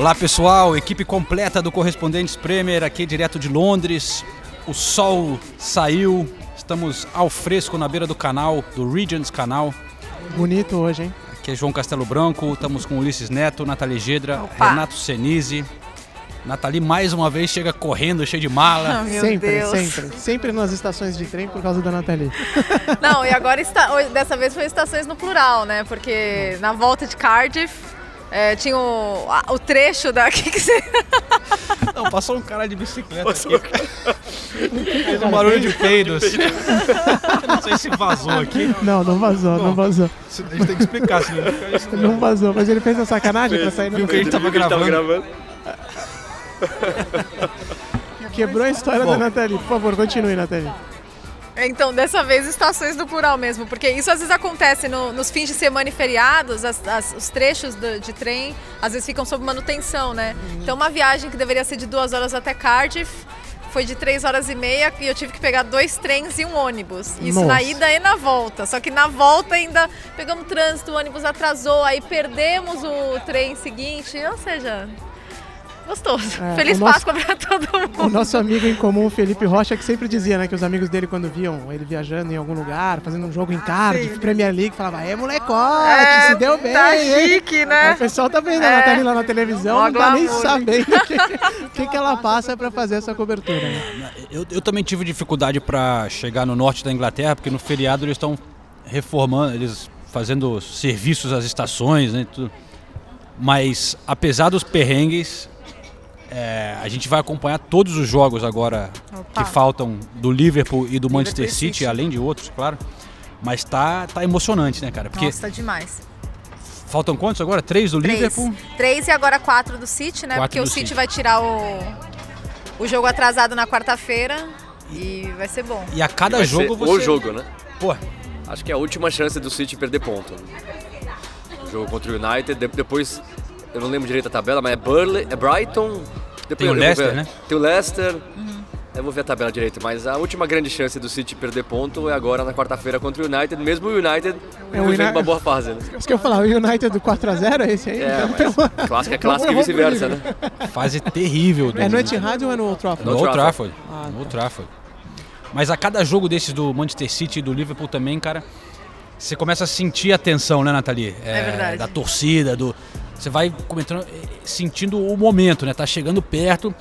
Olá pessoal, equipe completa do Correspondentes Premier aqui direto de Londres. O sol saiu, estamos ao fresco na beira do canal, do Regents Canal. Bonito hoje, hein? Aqui é João Castelo Branco, estamos com Ulisses Neto, Nathalie Gedra, Opa. Renato Senise. Nathalie mais uma vez chega correndo, cheia de mala. Meu sempre, Deus. sempre. Sempre nas estações de trem por causa da Nathalie. Não, e agora está, hoje- dessa vez foi estações no plural, né? Porque na volta de Cardiff é, tinha o, a- o trecho da. Que que você... Não, passou um cara de bicicleta aqui. Fez um barulho de peidos. Não sei se vazou aqui. Não, não vazou, não vazou. A gente tem que explicar, senão vai ficar isso Não vazou, mas ele fez a sacanagem pra sair Viu no... que a gente tava gravando. Quebrou a história Bom. da Nathalie. Por favor, continue, Nathalie. Então, dessa vez estações no plural mesmo, porque isso às vezes acontece no- nos fins de semana e feriados, as- as- os trechos do- de trem às vezes ficam sob manutenção, né? Então, uma viagem que deveria ser de duas horas até Cardiff foi de três horas e meia e eu tive que pegar dois trens e um ônibus. Isso na Nossa. ida e na volta. Só que na volta ainda pegamos trânsito, o ônibus atrasou, aí perdemos o trem seguinte, ou seja, gostoso. É, Feliz nosso- Páscoa pra todo mundo. O nosso amigo em comum, o Felipe Rocha, que sempre dizia, né, que os amigos dele, quando viam ele viajando em algum lugar, fazendo um jogo em Cardiff, Premier League, falava, é molecote, se deu bem, Tá hein?" chique, né? O pessoal tá vendo a É. Nathalie lá na televisão, Ó, não tá nem glamour. sabendo o que, que, que ela passa pra fazer essa cobertura. Né? Eu, eu também tive dificuldade para chegar no norte da Inglaterra, porque no feriado eles estão reformando, eles fazendo serviços às estações, né? Tudo. Mas apesar dos perrengues, é, a gente vai acompanhar todos os jogos agora Opa. que faltam do Liverpool e do Manchester Liverpool e City, City. além de outros, claro. Mas tá, tá emocionante, né, cara? Porque Nossa, tá demais. faltam quantos agora? Três do Três. Liverpool? Três e agora quatro do City, né? Quatro Porque o City, City. vai tirar o, o jogo atrasado na quarta-feira e vai ser bom. E a cada Vai jogo ser você. O jogo, né? Pô, Acho que é a última chance do City perder ponto. O jogo contra o United, de- depois, eu não lembro direito a tabela, mas é Burley, é Brighton. Depois Tem o Leicester, ver. né? Tem o Leicester. Eu vou ver a tabela direito, mas a última grande chance do City perder ponto é agora na quarta-feira contra o United, mesmo o United É o vivendo Uni- uma boa fase. Né? Isso que eu ia falar, o United do 4x0 é esse aí? É, Então, mas clássico é clássico e vice-versa, né? fase terrível do É no Etihad ou é no Old Trafford? No No Old Trafford. Ah, no tá. Old Trafford. Mas a cada jogo desses do Manchester City e do Liverpool também, cara, você começa a sentir a tensão, né, Nathalie? É verdade. Da torcida, do. Você vai comentando, eh, sentindo o momento, né? Tá chegando perto.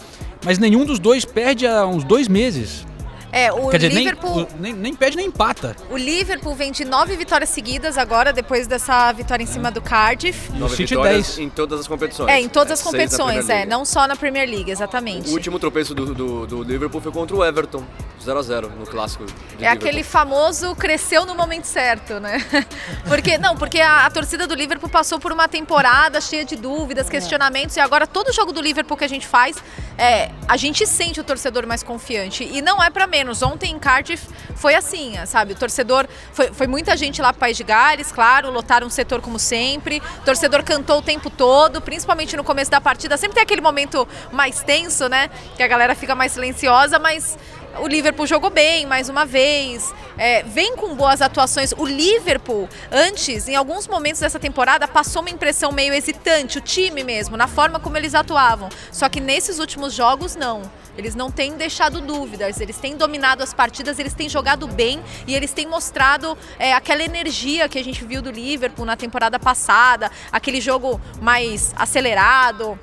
Mas nenhum dos dois perde há uns dois meses. É, o Quer dizer, Liverpool, nem, o- nem, nem perde nem empata. o Liverpool vem de nove vitórias seguidas agora, depois dessa vitória em cima do Cardiff. Nove City vitórias 10. em todas as competições. É, em todas as seis na competições, é, não só na Premier League, exatamente. O último tropeço do, do, do Liverpool foi contra o Everton, 0x0 no clássico. de É Liverpool. aquele famoso cresceu no momento certo, né? Porque não, porque a, a torcida do Liverpool passou por uma temporada cheia de dúvidas, questionamentos e agora todo jogo do Liverpool que a gente faz, é, a gente sente o torcedor mais confiante e não é pra menos. Ontem em Cardiff foi assim, sabe? O torcedor foi, foi muita gente lá pro País de Gales, claro, lotaram o setor como sempre. O torcedor cantou o tempo todo, principalmente no começo da partida. Sempre tem aquele momento mais tenso, né? Que a galera fica mais silenciosa, mas o Liverpool jogou bem mais uma vez, é, vem com boas atuações. O Liverpool, antes, em alguns momentos dessa temporada, passou uma impressão meio hesitante, o time mesmo, na forma como eles atuavam. Só que nesses últimos jogos, não. Eles não têm deixado dúvidas, eles têm dominado as partidas, eles têm jogado bem e eles têm mostrado é, aquela energia que a gente viu do Liverpool na temporada passada, aquele jogo mais acelerado.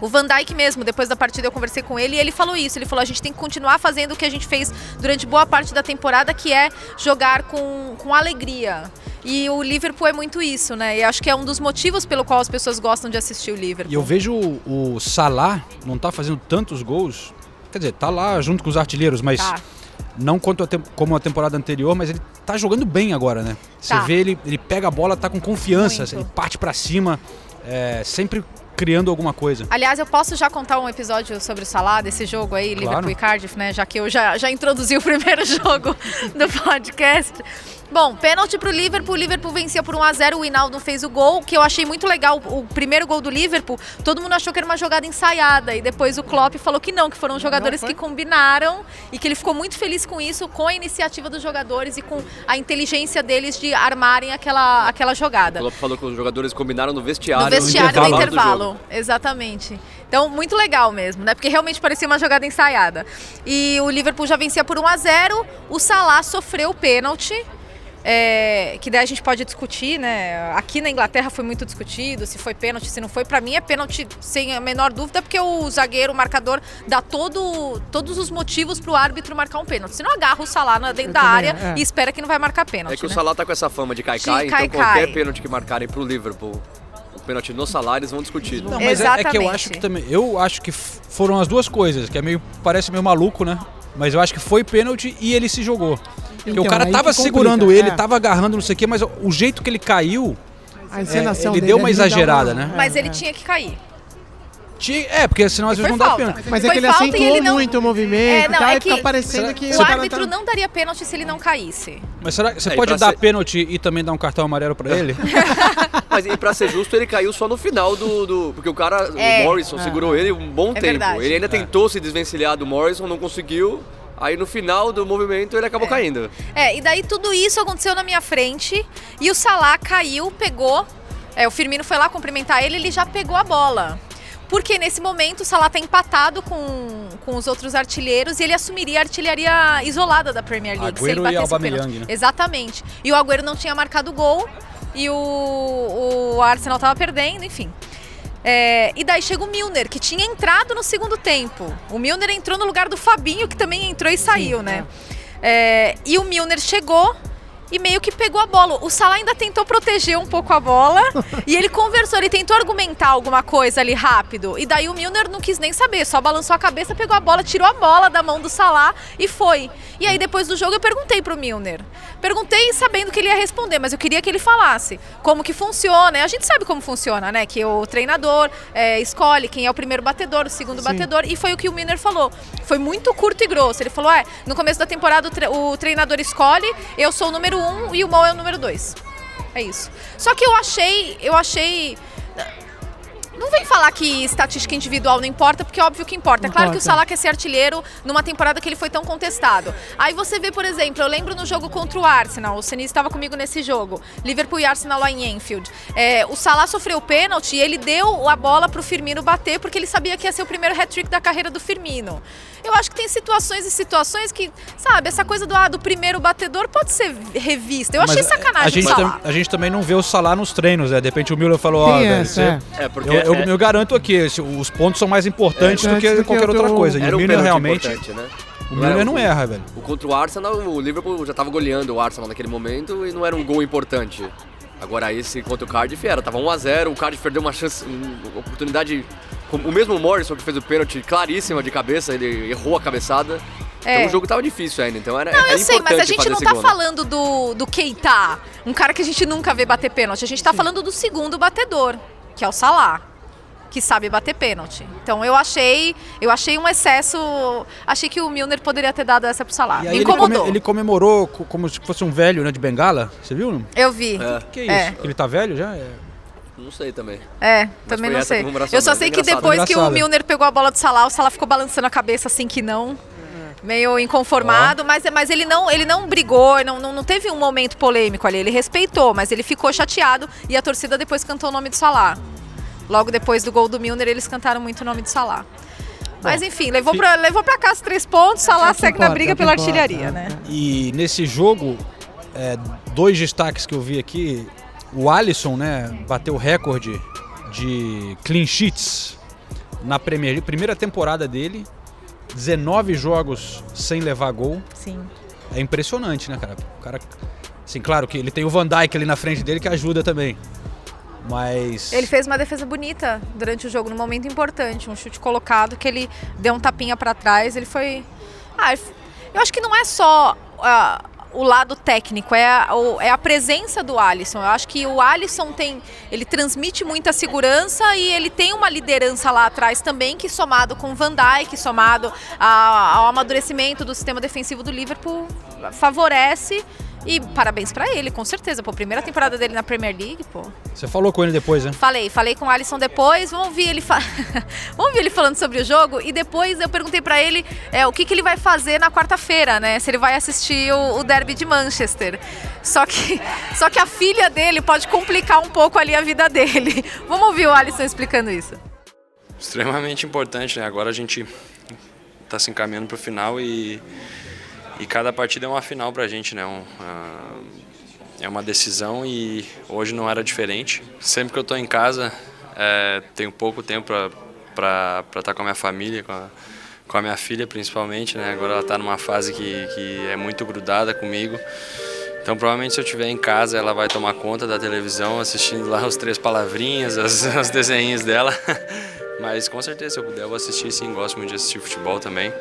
O Van Dijk mesmo, depois da partida eu conversei com ele e ele falou isso. Ele falou: a gente tem que continuar fazendo o que a gente fez durante boa parte da temporada, que é jogar com, com alegria. E o Liverpool é muito isso, né? E acho que é um dos motivos pelo qual as pessoas gostam de assistir o Liverpool. E eu vejo o, o Salah não tá fazendo tantos gols. Quer dizer, tá lá junto com os artilheiros, mas Tá. não quanto a como a temporada anterior, mas ele tá jogando bem agora, né? Você Tá. vê ele, ele pega a bola, tá com confiança, Muito. ele parte pra cima, é, sempre criando alguma coisa. Aliás, eu posso já contar um episódio sobre o Salah, desse jogo aí, Claro. Liverpool e Cardiff, né? Já que eu já, já introduzi o primeiro jogo do podcast. Bom, pênalti pro Liverpool, o Liverpool vencia por 1x0, o Hinaldo fez o gol, que eu achei muito legal, o primeiro gol do Liverpool, todo mundo achou que era uma jogada ensaiada, e depois o Klopp falou que não, que foram jogadores foi? que combinaram, e que ele ficou muito feliz com isso, com a iniciativa dos jogadores e com a inteligência deles de armarem aquela, aquela O jogada. Klopp falou que os jogadores combinaram no vestiário. No vestiário, no intervalo do intervalo. Exatamente. Então, muito legal mesmo, né? Porque realmente parecia uma jogada ensaiada. E o Liverpool já vencia por 1 a 0 O Salah sofreu o pênalti. É, que daí a gente pode discutir, né? Aqui na Inglaterra foi muito discutido se foi pênalti, se não foi. Pra mim é pênalti sem a menor dúvida, porque o zagueiro, o marcador, dá todo, todos os motivos pro árbitro marcar um pênalti. Se não agarra o Salah na- dentro Eu da também, área é. e espera que não vai marcar pênalti. É que o né? Salah tá com essa fama de caicai, então qualquer pênalti que marcarem pro Liverpool, o pênalti no eles vão discutir. Não, mas é, é que eu acho que também. Eu acho que foram as duas coisas, que é meio. parece meio maluco, né? Mas eu acho que foi pênalti e ele se jogou. Porque Então, o cara tava segurando ele, é. tava agarrando, não sei o quê, mas o jeito que ele caiu. A encenação ele dele deu uma ali dá exagerada, né? Mas é, ele é. tinha que cair. Tinha- É, porque senão às vezes não dá pênalti. Mas é que ele acentuou não- muito o movimento É, não, e tal, é fica que parecendo que O árbitro tá- não daria pênalti se ele não caísse. Mas será que você É, pode dar ser- pênalti e também dar um cartão amarelo pra ele? Mas e pra ser justo, ele caiu só no final do. do- porque o cara, É. o Morrison, segurou ele um bom tempo. verdade. Ele ainda tentou se desvencilhar do Morrison, não conseguiu. Aí no final do movimento ele acabou caindo. É, e daí tudo isso aconteceu na minha frente e o Salah caiu, pegou. É, o Firmino foi lá cumprimentar ele, ele já pegou a bola. Porque nesse momento o Salah tá empatado com, com os outros artilheiros e ele assumiria a artilharia isolada da Premier League. se ele Agüero e batesse Aubameyang, pênalti. né? Exatamente. E o Agüero não tinha marcado gol e o, o Arsenal tava perdendo, enfim. É, e daí chega o Milner, que tinha entrado no segundo tempo. O Milner entrou no lugar do Fabinho, que também entrou e saiu, né? É, e o Milner chegou e meio que pegou a bola. O Salah ainda tentou proteger um pouco a bola e ele conversou, ele tentou argumentar alguma coisa ali rápido. E daí o Milner não quis nem saber, só balançou a cabeça, pegou a bola, tirou a bola da mão do Salah e foi. E aí depois do jogo eu perguntei pro Milner. Perguntei sabendo que ele ia responder, mas eu queria que ele falasse como que funciona. A gente sabe como funciona, né? Que o treinador é, escolhe quem é o primeiro batedor, o segundo Sim. batedor, e foi o que o Milner falou. Foi muito curto e grosso. Ele falou: é, no começo da temporada o, tre- o treinador escolhe, eu sou o número um e o Mo é o número dois. É isso. Só que eu achei, eu achei. Não vem falar que estatística individual não importa, porque é óbvio que importa. É claro que o. Salah quer ser artilheiro numa temporada que ele foi tão contestado. Aí você vê, por exemplo, eu lembro no jogo contra o Arsenal, o Senise estava comigo nesse jogo, Liverpool e Arsenal lá em Enfield. É, o Salah sofreu pênalti e ele deu a bola pro Firmino bater, porque ele sabia que ia ser o primeiro hat-trick da carreira do Firmino. Eu acho que tem situações e situações que, sabe, essa coisa do, ah, do primeiro batedor pode ser revista. Eu achei Mas sacanagem a gente, tam- a gente também não vê o Salah nos treinos, né? De repente o Miller falou, ó, velho, essa, você- é. É, porque eu, eu, é- eu garanto aqui, esse- os pontos são mais importantes É, do que qualquer outra coisa. E o Miller realmente. né? O Miller não erra, velho. O contra o Arsenal, o Liverpool já tava goleando o Arsenal naquele momento e não era um gol importante. Agora esse contra o Cardiff era, tava 1x0, o Cardiff perdeu uma chance, uma oportunidade. O mesmo Morrison que fez o pênalti claríssima de cabeça, ele errou a cabeçada. É. Então o jogo tava difícil ainda, então era, Não, era eu sei, mas a gente não tá gol, né? falando do, do Keita, um cara que a gente nunca vê bater pênalti. A gente tá falando do segundo batedor, que é o Salah, que sabe bater pênalti. Então eu achei, eu achei um excesso. Achei que o Milner poderia ter dado essa pro Salah. E aí Me ele, come- incomodou. ele comemorou co- como se fosse um velho, né, de bengala. Você viu? Eu vi. É. Que isso? É. Ele tá velho já? É. Não sei também. É, também foi não sei. Eu só sei que engraçado. depois que o. Milner pegou a bola do Salah, o Salah ficou balançando a cabeça assim que não. Meio inconformado, mas, mas ele não ele não brigou, não, não, não teve um momento polêmico ali. Ele respeitou, mas ele ficou chateado e a torcida depois cantou o nome do Salah. Logo depois do gol do Milner, eles cantaram muito o nome do Salah. Mas enfim, levou pra, levou pra os três pontos, Salah É o que segue na importa, briga o que pela importa, artilharia, é, né? E nesse jogo, é, dois destaques que eu vi aqui. O Alisson, né, bateu o recorde de clean sheets na Premier. Primeira temporada dele. 19 jogos sem levar gol. Sim. É impressionante, né, cara? O cara. Assim, claro que ele tem o Van Dijk ali na frente dele que ajuda também. Mas. Ele fez uma defesa bonita durante o jogo, num momento importante, um chute colocado que ele deu um tapinha pra trás, ele foi. Ah, eu acho que não é só ah, o lado técnico, é a, é a presença do Alisson. Eu acho que o Alisson tem, ele transmite muita segurança e ele tem uma liderança lá atrás também, que somado com Van Dijk, somado a, ao amadurecimento do sistema defensivo do Liverpool, favorece e parabéns pra ele, com certeza. Pô, primeira temporada dele na Premier League, pô. Você falou com ele depois, né? Falei, falei com o Alisson depois, vamos ouvir ele, fa... vamos ouvir ele falando sobre o jogo e depois eu perguntei pra ele é, o que, que ele vai fazer na quarta-feira, né? Se ele vai assistir o, o derby de Manchester. Só que, só que a filha dele pode complicar um pouco ali a vida dele. Vamos ouvir o Alisson explicando isso. Extremamente importante, né? Agora a gente tá se encaminhando pro final e e cada partida é uma final para a gente, né? Um, uh, é uma decisão e hoje não era diferente. Sempre que eu estou em casa, é, tenho pouco tempo para estar tá com a minha família, com a, com a minha filha principalmente, né? Agora ela está numa fase que, que é muito grudada comigo. Então provavelmente se eu estiver em casa ela vai tomar conta da televisão, assistindo lá os três palavrinhas, as, os desenhos dela. Mas com certeza se eu puder eu vou assistir sim, gosto muito de assistir futebol também.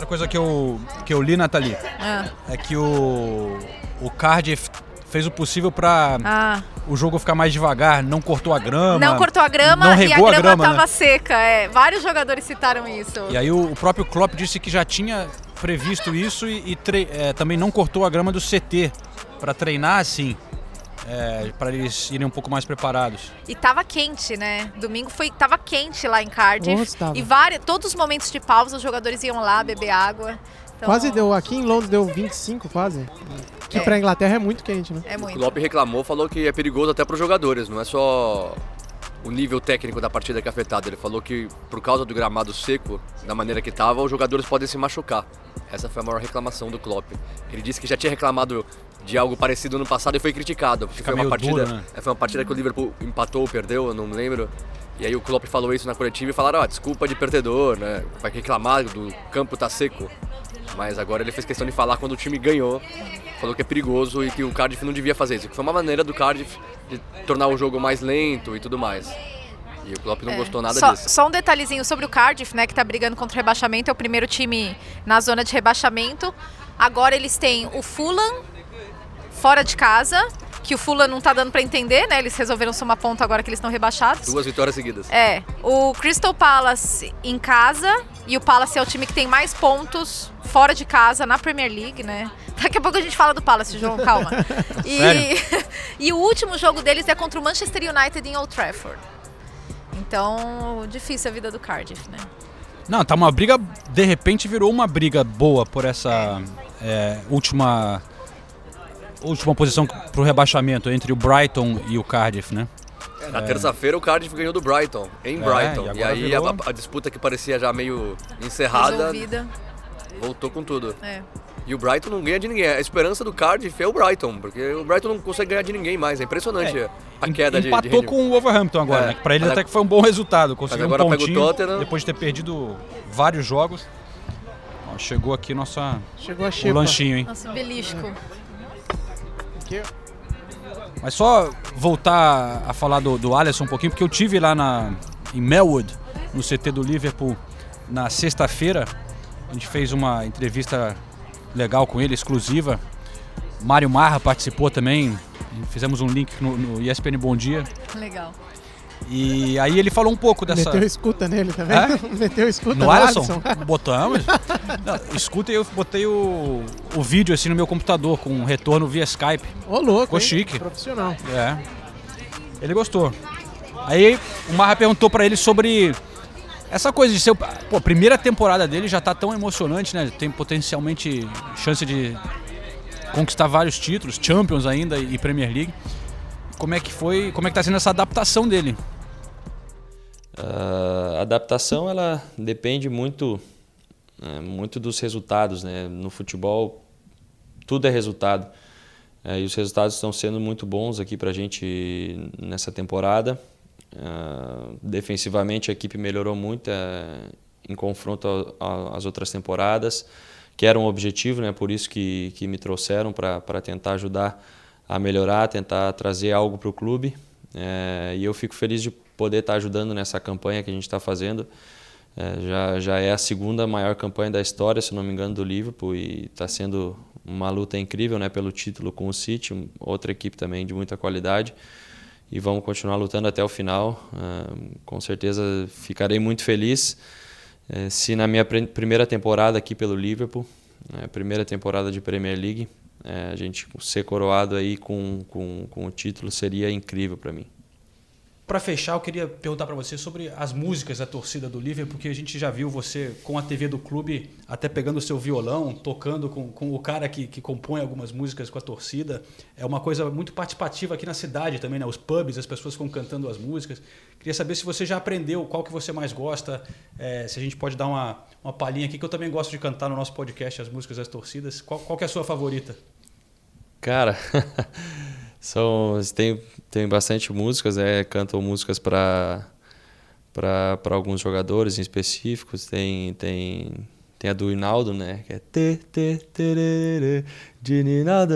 Outra coisa que eu, que eu li, Nathalie, Ah. é que o, o Cardiff fez o possível para Ah. o jogo ficar mais devagar, não cortou a grama. Não cortou a grama não e a regou grama, grama, estava né? seca. É. Vários jogadores citaram isso. E aí o, o próprio Klopp disse que já tinha previsto isso e, e é, também não cortou a grama do CT para treinar assim, para eles irem um pouco mais preparados. E tava quente, né? Domingo foi tava quente lá em Cardiff. Nossa. E vários, todos os momentos de pausa os jogadores iam lá beber água. Então, Quase deu, aqui em Londres deu 25 quase. Que É. pra Inglaterra é muito quente, né? É O muito. Klopp reclamou, falou que é perigoso até para os jogadores, não é só o nível técnico da partida que é afetado. Ele falou que por causa do gramado seco, da maneira que estava, os jogadores podem se machucar. Essa foi a maior reclamação do Klopp. Ele disse que já tinha reclamado de algo parecido no passado e foi criticado. porque Fica foi uma partida, duro, né? é, foi uma partida que o Liverpool empatou ou perdeu, eu não me lembro. E aí o Klopp falou isso na coletiva e falaram, ó, desculpa de perdedor, né? Vai reclamar do campo tá seco. Mas agora ele fez questão de falar quando o time ganhou. Falou que é perigoso e que o Cardiff não devia fazer isso. Que foi uma maneira do Cardiff de tornar o jogo mais lento e tudo mais. E o Klopp não gostou nada É. só, disso. só um detalhezinho sobre o Cardiff, né, que tá brigando contra o rebaixamento, é o primeiro time na zona de rebaixamento. Agora eles têm o Fulham fora de casa, que o Fulham não tá dando pra entender, né? Eles resolveram somar ponto agora que eles estão rebaixados. Duas vitórias seguidas. É, o Crystal Palace em casa e o Palace é o time que tem mais pontos fora de casa na Premier League, né? Daqui a pouco a gente fala do Palace, João, calma. E, e o último jogo deles é contra o Manchester United em Old Trafford. Então, difícil a vida do Cardiff, né? Não, tá uma briga, de repente virou uma briga boa por essa é, última última posição pro rebaixamento entre o Brighton e o Cardiff, né? Na terça-feira o Cardiff ganhou do Brighton, em É, Brighton. e e, aí virou- a, a disputa que parecia já meio encerrada Resolvida. voltou com tudo. É. E o Brighton não ganha de ninguém. A esperança do Cardiff é o Brighton, porque o Brighton não consegue ganhar de ninguém mais. É impressionante É, a queda de, de Empatou com o Wolverhampton agora, É, né? Pra mas até que foi um bom resultado. Conseguiu agora um pega o pontinho Tottenham. depois de ter perdido vários jogos. Ó, chegou aqui nossa, Chegou a o lanchinho, hein? Nosso belisco. Aqui, Mas só voltar a falar do, do Alisson um pouquinho, porque eu tive lá na, em Melwood, no CT do Liverpool, na sexta-feira. A gente fez uma entrevista legal com ele, exclusiva. Mário Marra participou também. Fizemos um link no, no ESPN Bom Dia. Legal. E aí ele falou um pouco dessa. Meteu escuta nele, tá vendo? Meteu escuta No no Alisson? Alisson. Botamos. Não, escuta, eu botei o, o vídeo assim no meu computador com um retorno via Skype. Ô, louco, Ficou hein? chique. Profissional. É. Ele gostou. Aí o Marra perguntou pra ele sobre essa coisa de ser. Pô, a primeira temporada dele já tá tão emocionante, né? Tem potencialmente chance de conquistar vários títulos, Champions ainda e Premier League. Como é que foi, como é que tá sendo essa adaptação dele? Ah, a adaptação ela depende muito né, muito dos resultados né. No futebol tudo é resultado. Eh, e os resultados estão sendo muito bons aqui para a gente nessa temporada. Ah, defensivamente a equipe melhorou muito eh, em confronto às outras temporadas que era um objetivo né por isso que que me trouxeram para tentar ajudar a melhorar tentar trazer algo para o clube Eh, e eu fico feliz de poder estar ajudando nessa campanha que a gente está fazendo. É, já, já é a segunda maior campanha da história, se não me engano, do Liverpool e está sendo uma luta incrível né, pelo título com o City, outra equipe também de muita qualidade. E vamos continuar lutando até o final. Uh, com certeza ficarei muito feliz uh, se na minha primeira temporada aqui pelo Liverpool, uh, primeira temporada de Premier League, uh, a gente ser coroado aí com, com, com o título seria incrível para mim. Para fechar, eu queria perguntar para você sobre as músicas da torcida do Liverpool, porque a gente já viu você com a TV do clube, até pegando o seu violão, tocando com, com o cara que, que compõe algumas músicas com a torcida. É uma coisa muito participativa aqui na cidade também, né? Os pubs, as pessoas ficam cantando as músicas. Queria saber se você já aprendeu, qual que você mais gosta, é, se a gente pode dar uma, uma palhinha aqui, que eu também gosto de cantar no nosso podcast as músicas das torcidas. Qual, qual que é a sua favorita? Cara, são tem tem bastante músicas, é, cantam músicas para para alguns jogadores em específicos. Tem tem tem a do Hinaldo, né? Que é te te tererê, de Hinaldo,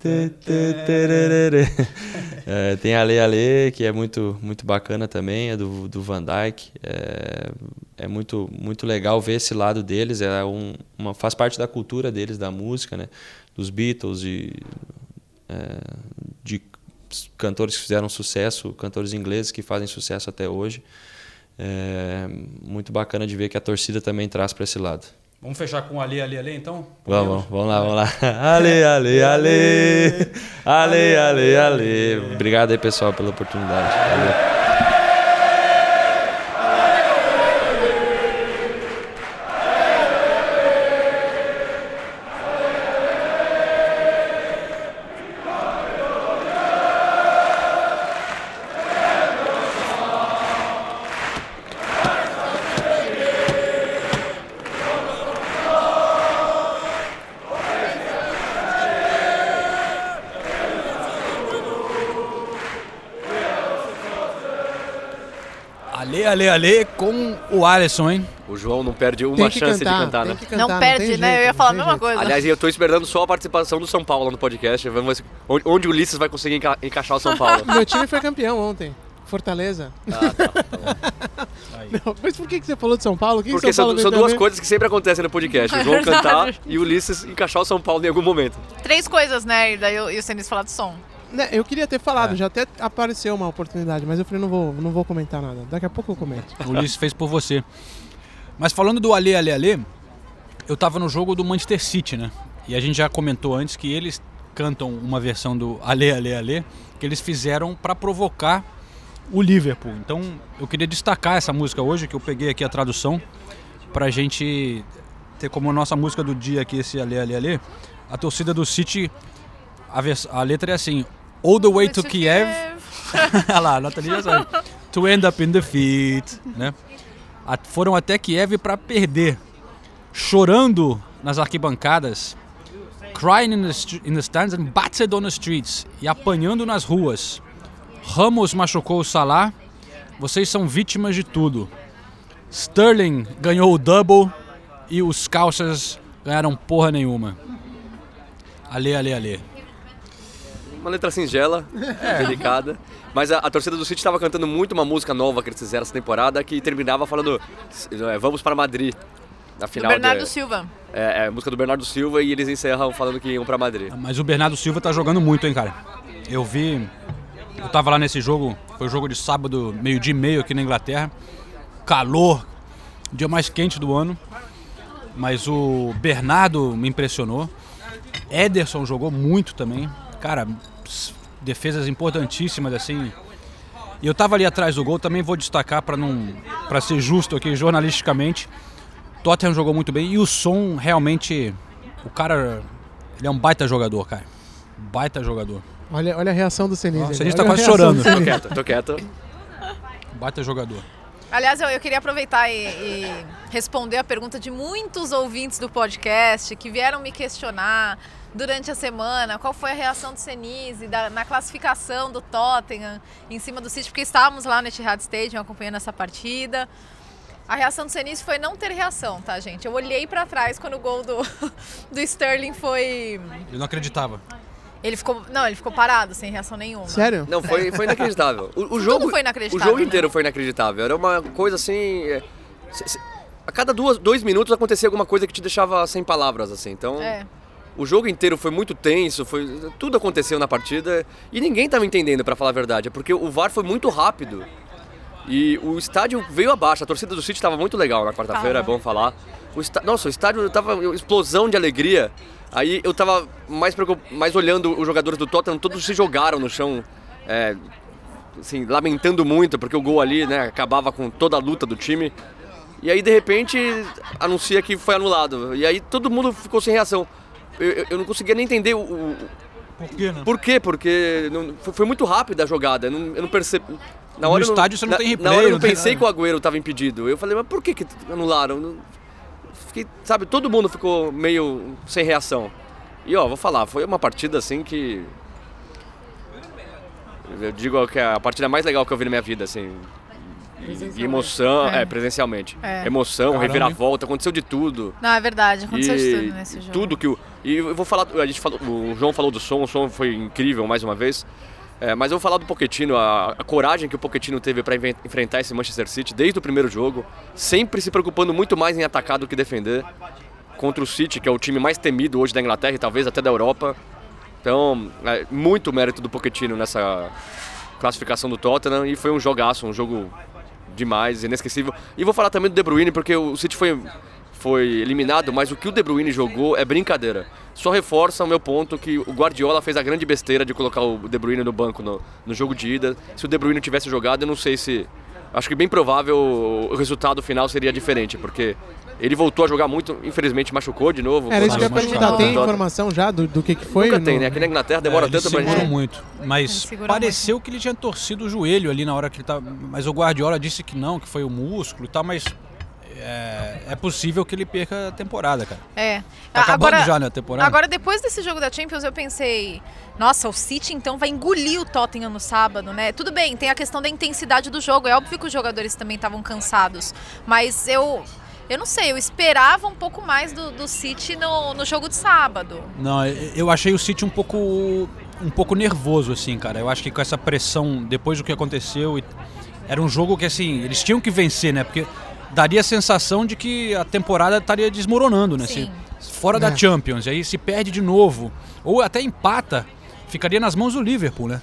te te tererê. É, tem a Ale Ale, que é muito muito bacana também, é do, do Van Dyke. É, é muito muito legal ver esse lado deles, é um, uma faz parte da cultura deles da música, né? Dos Beatles e é, de cantores que fizeram sucesso, cantores ingleses que fazem sucesso até hoje. É muito bacana de ver que a torcida também traz para esse lado. Vamos fechar com Ali, Ali, Ali, então? Vamos, vamos lá, vamos lá. Ali, Ali, Ali. Ali, Ali, Ali. Obrigado aí, pessoal, pela oportunidade. Valeu. Ale Ale com o Alisson, hein? O João não perde uma chance cantar, de cantar, né? Cantar, não, não perde, né? jeito, eu ia falar a mesma jeito. coisa. Aliás, eu tô esperando só a participação do São Paulo no podcast. Vamos ver onde, onde o Ulisses vai conseguir enca encaixar o São Paulo. Meu time foi campeão ontem. Fortaleza. Ah, tá, tá Não, mas por que que você falou de São Paulo? Quem Porque São são, Paulo são veio duas coisas que sempre acontecem no podcast. O João É cantar e o Ulisses encaixar o São Paulo em algum momento. Três coisas, né? E daí e o Senis falar do som. Né, eu queria ter É. falado, já até apareceu uma oportunidade, mas eu falei, não vou, não vou comentar nada. Daqui a pouco eu comento. O Ulisses fez por você. Mas falando do Ale Ale Ale, eu tava no jogo do Manchester City, né? E a gente já comentou antes que eles cantam uma versão do Ale Ale Ale que eles fizeram para provocar o Liverpool. Então eu queria destacar essa música hoje, que eu peguei aqui a tradução, pra gente ter como nossa música do dia aqui esse Ale Ale Ale. A torcida do City, a letra é assim: All the way to Kiev. Olha lá, a Nathalie já sabe. To end up in defeat, né? A- Foram até Kiev para perder, chorando nas arquibancadas, crying in the, in the stands and battered on the streets e apanhando nas ruas. Ramos machucou o Salah. Vocês são vítimas de tudo. Sterling ganhou o double e os calças ganharam porra nenhuma. Ale, ale, ale. Uma letra singela, delicada. Mas a, a torcida do City estava cantando muito uma música nova que eles fizeram essa temporada que terminava falando é, Vamos para Madrid. Na Do final Bernardo de- Silva. é, é a música do Bernardo Silva e eles encerram falando que iam para Madrid. Mas o Bernardo Silva tá jogando muito, hein, cara. Eu vi. Eu tava lá nesse jogo, foi o jogo de sábado, meio-dia e meio aqui na Inglaterra. Calor, dia mais quente do ano. Mas o Bernardo me impressionou. Ederson jogou muito também. Cara, defesas importantíssimas assim. E eu tava ali atrás do gol, também vou destacar para não para ser justo aqui jornalisticamente. Tottenham jogou muito bem e o som realmente o cara ele é um baita jogador, cara. Baita jogador. Olha, olha a reação do Senise. Nossa, ali. ele tá quase chorando. do Tô Senise. quieto, tô quieto. Baita jogador. Aliás, eu, eu queria aproveitar e, e responder a pergunta de muitos ouvintes do podcast que vieram me questionar durante a semana qual foi a reação do Senise da- na classificação do Tottenham em cima do City, porque estávamos lá no Etihad Stadium acompanhando essa partida. A reação do Senise foi não ter reação, tá, gente? Eu olhei pra trás quando o gol do, do Sterling foi. Ele não acreditava. Ele ficou. Não, ele ficou parado, sem reação nenhuma. Sério? Não, foi, foi inacreditável. O, o jogo, foi inacreditável, O jogo né? inteiro foi inacreditável. Era uma coisa assim. é, se- se- a cada duas, dois minutos acontecia alguma coisa que te deixava sem palavras, assim. Então, É. o jogo inteiro foi muito tenso, foi, tudo aconteceu na partida e ninguém estava entendendo, pra falar a verdade. É porque o VAR foi muito rápido. E o estádio veio abaixo. A torcida do City estava muito legal na quarta-feira, é bom falar. O está... Nossa, o estádio tava uma explosão de alegria. Aí eu tava mais, preocup- mais olhando os jogadores do Tottenham, todos se jogaram no chão, é, assim, lamentando muito, porque o gol ali, né, acabava com toda a luta do time. E aí, de repente, anuncia que foi anulado. E aí todo mundo ficou sem reação. Eu, eu- eu não conseguia nem entender o, o- Por quê, né? por quê, porque não- foi, foi muito rápida a jogada. Eu não, eu não percebi. Na No hora eu não- estádio você não na- tem Na replay, hora eu não pensei que o Agüero estava impedido. Eu falei, mas por que, que anularam? Fiquei, sabe, todo mundo ficou meio sem reação. E ó, vou falar, foi uma partida assim que. Eu digo que é a partida mais legal que eu vi na minha vida, assim. De emoção, é, presencialmente. É. Emoção, Caramba, reviravolta, aconteceu de tudo. Não, é verdade, aconteceu de E tudo nesse jogo. Tudo que o. E eu vou falar. A gente falou, o João falou do som, o som foi incrível mais uma vez. É, mas eu vou falar do Pochettino, a, a coragem que o Pochettino teve para enfrentar esse Manchester City desde o primeiro jogo, sempre se preocupando muito mais em atacar do que defender contra o City, que é o time mais temido hoje da Inglaterra e talvez até da Europa. Então, é, muito mérito do Pochettino nessa classificação do Tottenham e foi um jogaço, um jogo demais, inesquecível. E vou falar também do De Bruyne, porque o City foi, foi eliminado, mas o que o De Bruyne jogou é brincadeira. Só reforça o meu ponto que o Guardiola fez a grande besteira de colocar o De Bruyne no banco no, no jogo de ida. Se o De Bruyne tivesse jogado, eu não sei se... Acho que bem provável o resultado final seria diferente, porque ele voltou a jogar muito, infelizmente machucou de novo. Era isso que eu ia perguntar. Tem informação já do, do que, que foi? Nunca tem, no- né? Aqui na Inglaterra demora É, tanto pra gente... muito. Mas pareceu que ele tinha torcido o joelho ali na hora que ele tava. Mas o Guardiola disse que não, que foi o músculo e tal, mas. É, é possível que ele perca a temporada, cara. É. Tá acabando agora, já, né, a temporada? Agora, depois desse jogo da Champions, eu pensei, nossa, o City então vai engolir o Tottenham no sábado, né? Tudo bem, tem a questão da intensidade do jogo. É óbvio que os jogadores também estavam cansados. Mas eu. Eu não sei, eu esperava um pouco mais do, do City no, no jogo de sábado. Não, eu achei o City um pouco um pouco nervoso assim, cara. Eu acho que com essa pressão depois do que aconteceu, era um jogo que assim, eles tinham que vencer, né? Porque daria a sensação de que a temporada estaria desmoronando, né? Sim. Se- fora É. da Champions, e aí se perde de novo ou até empata, ficaria nas mãos do Liverpool, né?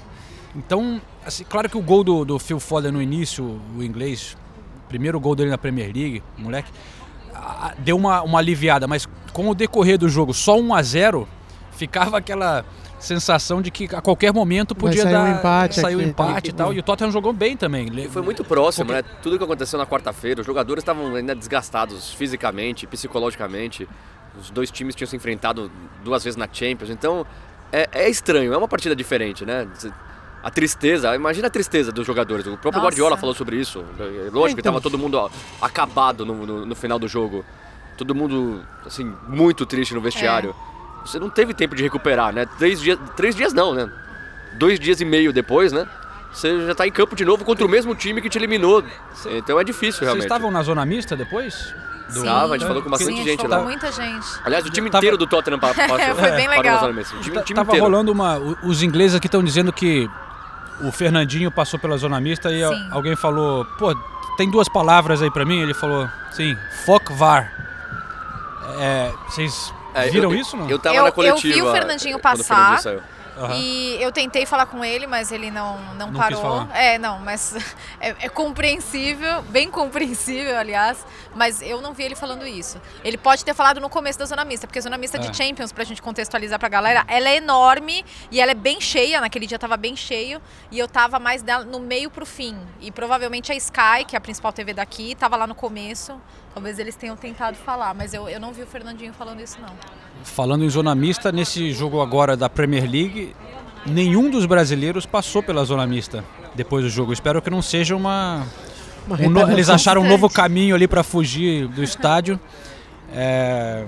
Então, assim, claro que o gol do, do Phil Foden no início, o inglês, primeiro gol dele na Premier League, moleque, deu uma, uma aliviada, mas com o decorrer do jogo só 1 a 0 ficava aquela sensação de que a qualquer momento podia sair dar um empate um aqui, empate e tal. E o Tottenham jogou bem também. E foi muito próximo, né? Tudo que aconteceu na quarta-feira, os jogadores estavam ainda desgastados fisicamente, psicologicamente. Os dois times tinham se enfrentado duas vezes na Champions, então é, é estranho, é uma partida diferente, né? A tristeza, imagina a tristeza dos jogadores. O próprio Nossa. Guardiola falou sobre isso. É Lógico que Então. estava todo mundo ó, acabado no, no- no final do jogo. Todo mundo, assim, muito triste no vestiário. Você não teve tempo de recuperar, né? Três dias, três dias não, né? Dois dias e meio depois, né? Você já está em campo de novo contra o mesmo time que te eliminou. Então é difícil, Vocês realmente. estavam na zona mista depois? Sim. Tava, a gente falou com bastante Sim, a gente falou lá. com muita gente. Aliás, o time Tava- inteiro do Tottenham pa- passou. Foi bem legal. na zona mista. O time, time Tava inteiro. rolando uma. Os ingleses aqui estão dizendo que o Fernandinho passou pela zona mista e Sim. alguém falou, pô, tem duas palavras aí pra mim? Ele falou, sim, fuck VAR. É, vocês É, viram eu, isso não? Eu tava Eu- na eu coletiva. vi o Fernandinho o passar. Fernandinho Aham. E eu tentei falar com ele, mas ele não, não, Não parou. É, não, mas é, é compreensível, bem compreensível, aliás. Mas eu não vi ele falando isso. Ele pode ter falado no começo da zona mista, porque a zona mista É. de Champions, pra gente contextualizar pra galera, ela é enorme e ela é bem cheia. Naquele dia tava bem cheio e eu tava mais dela no meio pro fim. E provavelmente a Sky, que é a principal TV daqui, tava lá no começo. Talvez eles tenham tentado falar, mas eu, eu não vi o Fernandinho falando isso, não. Falando em zona mista, nesse jogo agora da Premier League, nenhum dos brasileiros passou pela zona mista depois do jogo. Espero que não seja uma. Uma um no-. Eles acharam um novo caminho ali para fugir do estádio. É,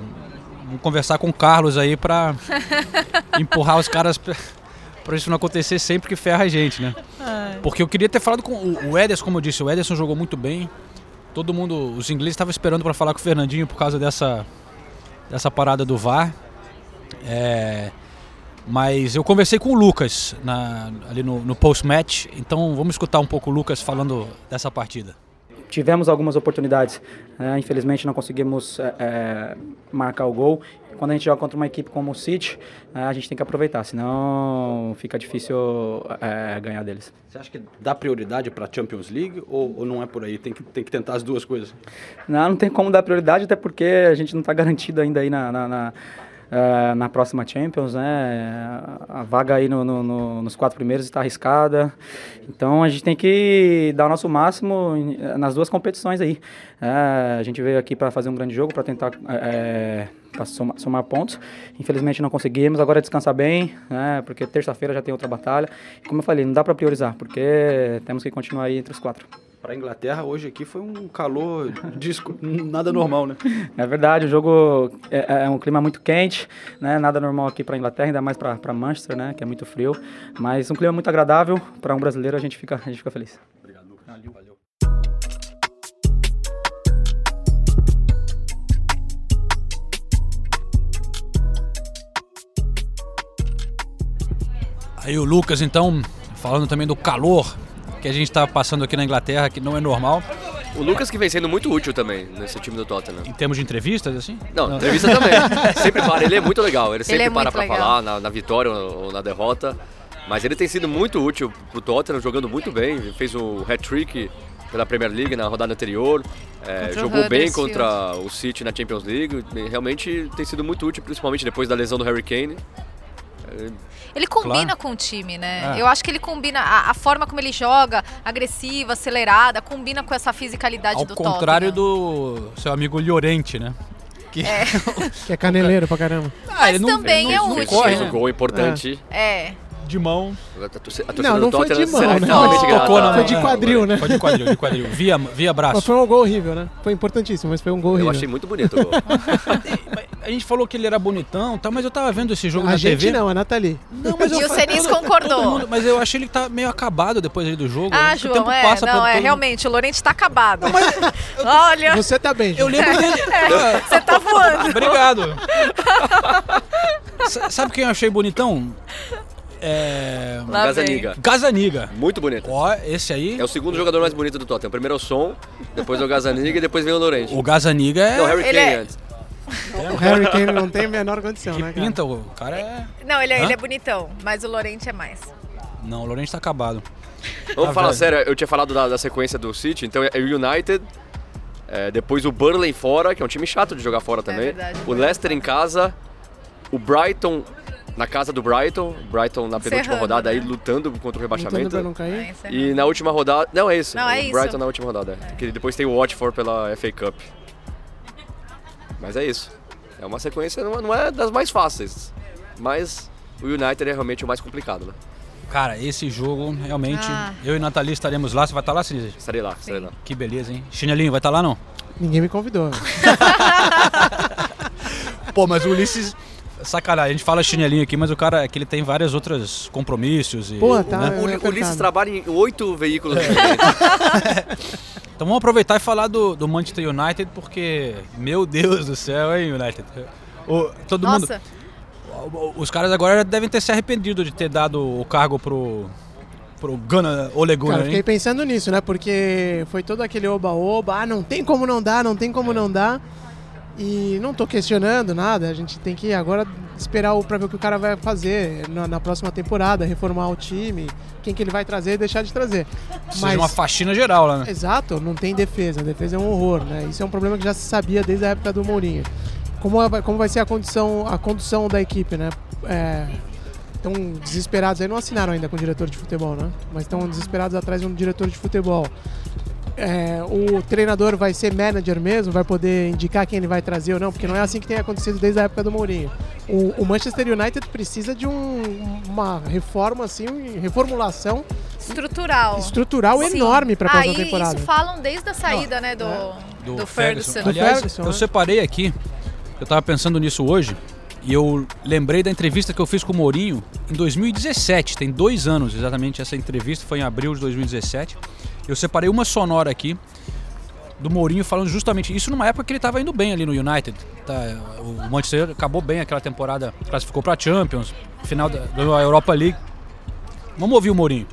Vamos conversar com o Carlos aí para empurrar os caras para isso não acontecer sempre que ferra a gente, né? Porque eu queria ter falado com o- o Ederson, como eu disse, o Ederson jogou muito bem. Todo mundo, os ingleses estavam esperando para falar com o Fernandinho por causa dessa dessa parada do VAR. É, Mas eu conversei com o Lucas na- ali no, no post-match, então vamos escutar um pouco o Lucas falando dessa partida. Tivemos algumas oportunidades, né? infelizmente não conseguimos é, é, marcar o gol. Quando a gente joga contra uma equipe como o City, né, a gente tem que aproveitar, senão fica difícil é, ganhar deles. Você acha que dá prioridade para a Champions League ou, ou não é por aí? Tem que, tem que tentar as duas coisas? Não, não tem como dar prioridade, até porque a gente não está garantido ainda aí na, na, na, eh, na próxima Champions, né? A vaga aí no- no- no- nos quatro primeiros está arriscada. Então a gente tem que dar o nosso máximo nas duas competições aí. Eh, a gente veio aqui para fazer um grande jogo, para tentar eh, pra somar, somar pontos. Infelizmente não conseguimos. Agora é descansar bem, né? Porque terça-feira já tem outra batalha. Como eu falei, não dá para priorizar, porque temos que continuar aí entre os quatro. Para a Inglaterra, hoje aqui foi um calor disco, nada normal, né? É verdade, o jogo é, é um clima muito quente, né? Nada normal aqui para Inglaterra, ainda mais para Manchester, né? Que é muito frio. Mas um clima muito agradável para um brasileiro, a gente fica, a gente fica feliz. Aí o Lucas, então, falando também do calor que a gente está passando aqui na Inglaterra, que não é normal. O Lucas que vem sendo muito útil também nesse time do Tottenham. Em termos de entrevistas, assim? Não, entrevista também. sempre para, ele é muito legal. Ele sempre é para legal. falar na, na vitória ou na derrota. Mas ele tem sido muito útil pro Tottenham, jogando muito bem. Ele fez o hat-trick pela Premier League na rodada anterior. É, jogou bem contra o City na Champions League. Realmente tem sido muito útil, principalmente depois da lesão do Harry Kane. Ele combina Claro. com o time, né? É. Eu acho que ele combina a, a forma como ele joga, agressiva, acelerada, combina com essa fisicalidade Ao do contrário Tottenham. do seu amigo Llorente, né? Que... Que é caneleiro pra caramba. Ah, ele não, também ele é não, útil. Corre, fez né? um gol importante. É. De mão. A torcida Não, não do foi de mão, né? Não. Tocou na Foi de quadril, né? Foi de quadril, de quadril. Via, via Mas braço. foi um gol horrível, né? Foi importantíssimo, mas foi um gol horrível. Eu achei muito bonito o gol. A gente falou que ele era bonitão, tá, mas eu tava vendo esse jogo A na gente TV. não, a Nathalie. Não, mas eu E o falei, Senis concordou. mundo- mas eu achei ele que tá meio acabado depois do jogo. Ah, Acho que o João, tempo é. passa Não, é, todo- realmente, o Lorente tá acabado. Olha, Você tá bem, Eu João. lembro dele. Ah, você tá voando. Obrigado. Sa- Sabe quem eu achei bonitão? É. Gazaniga. Gazaniga. Muito bonito. Ó, esse aí. É o segundo jogador mais bonito do Tottenham. Primeiro é o Son, depois é o Gazaniga e depois vem o Lorente. O Gazaniga é. Não, o Harry Kane é- antes. O Harry Kane não tem a menor condição, que né, cara? pinta, o cara é. Não, ele, é- Hã? ele é bonitão, mas o Lorente é mais. Não, o Lourenço tá acabado. Vamos Ah, falar sério, eu tinha falado da, da sequência do City, então é o United, é, depois o Burnley fora, que é um time chato de jogar fora também. verdade. o Leicester em casa, o Brighton na casa do Brighton, Brighton na penúltima Serrano, rodada aí né? lutando contra o Lutando rebaixamento. pra não cair. É, isso é E na última rodada. Não, é isso. Não, é o isso. Brighton na última rodada. é. Que depois tem o Watford pela FA Cup. Mas é isso. É uma sequência, não, não é das mais fáceis. Mas o United é realmente o mais complicado, né? Cara, esse jogo, realmente. Ah. Eu e Nathalie estaremos lá. Você vai estar lá, Sinise? Estarei lá, estarei lá. Que beleza, hein? Chinelinho, vai estar lá não? Ninguém me convidou. Pô, mas o Ulisses. Sacanagem, a gente fala chinelinho aqui, mas o cara é que ele tem vários outros compromissos. E, Pô, tá. né? é O. Ulisses trabalha em oito veículos diferentes. Então vamos aproveitar e falar do, do Manchester United, porque, meu Deus do céu, hein, United? O, todo mundo. Nossa, Os caras agora devem ter se arrependido de ter dado o cargo pro. pro Gana Ole Gunnar, Cara, eu fiquei hein? pensando nisso, né? Porque foi todo aquele oba-oba, ah, não tem como não dar, não tem como não dar. E não tô questionando nada, a gente tem que agora esperar o, pra ver o que o cara vai fazer na, na próxima temporada, reformar o time, quem que ele vai trazer e deixar de trazer. Precisa de uma faxina geral lá, né? Exato, não tem defesa. A defesa é um horror, né? Isso é um problema que já se sabia desde a época do Mourinho. Como, é- como vai ser a condição, a condução da equipe, né? Estão desesperados aí, não assinaram ainda com o diretor de futebol, né? Mas estão desesperados atrás de um diretor de futebol. É, o treinador vai ser manager mesmo, vai poder indicar quem ele vai trazer ou não, porque não é assim que tem acontecido desde a época do Mourinho. O, o Manchester United precisa de um- uma reforma, assim, reformulação estrutural. estrutural Sim. enorme para a próxima e temporada. Isso falam desde a saída, né, do, do, Ferguson. Do Aliás, Ferguson, eu né? separei aqui, eu tava pensando nisso hoje, e eu lembrei da entrevista que eu fiz com o Mourinho em 2017, tem dois anos exatamente essa entrevista, foi em abril de 2017. Eu separei uma sonora aqui do Mourinho falando justamente isso numa época que ele estava indo bem ali no United. Tá, o Manchester acabou bem aquela temporada, classificou para Champions, final da, Europa League. Vamos ouvir o Mourinho.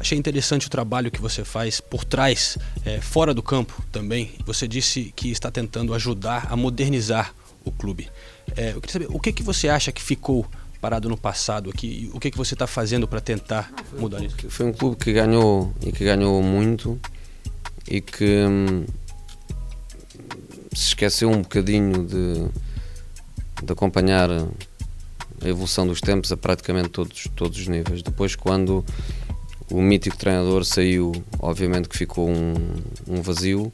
Achei interessante o trabalho que você faz por trás, é, fora do campo também. Você disse que está tentando ajudar a modernizar o clube. É, eu queria saber o que, que você acha que ficou parado no passado aqui? O que, que você está fazendo para tentar mudar isso? Foi um clube que ganhou e que ganhou muito e que hum, se esqueceu um bocadinho de, de acompanhar a evolução dos tempos a praticamente todos, todos os níveis. Depois, quando o mítico treinador saiu, obviamente que ficou um, um vazio,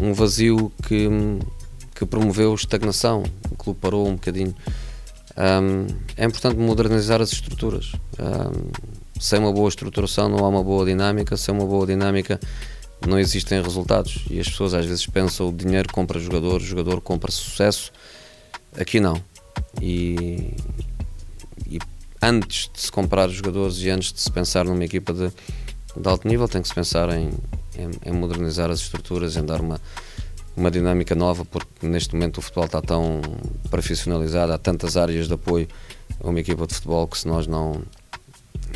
um vazio que, que promoveu estagnação. O clube parou um bocadinho. Um, é importante modernizar as estruturas. Um, sem uma boa estruturação não há uma boa dinâmica, sem uma boa dinâmica não existem resultados. E as pessoas às vezes pensam o dinheiro compra jogador, o jogador compra sucesso. Aqui não. E, e antes de se comprar jogadores e antes de se pensar numa equipa de, de alto nível, tem que se pensar em, em, em modernizar as estruturas, em dar uma, uma dinâmica nova, porque neste momento o futebol está tão profissionalizado, há tantas áreas de apoio a uma equipa de futebol que se nós não,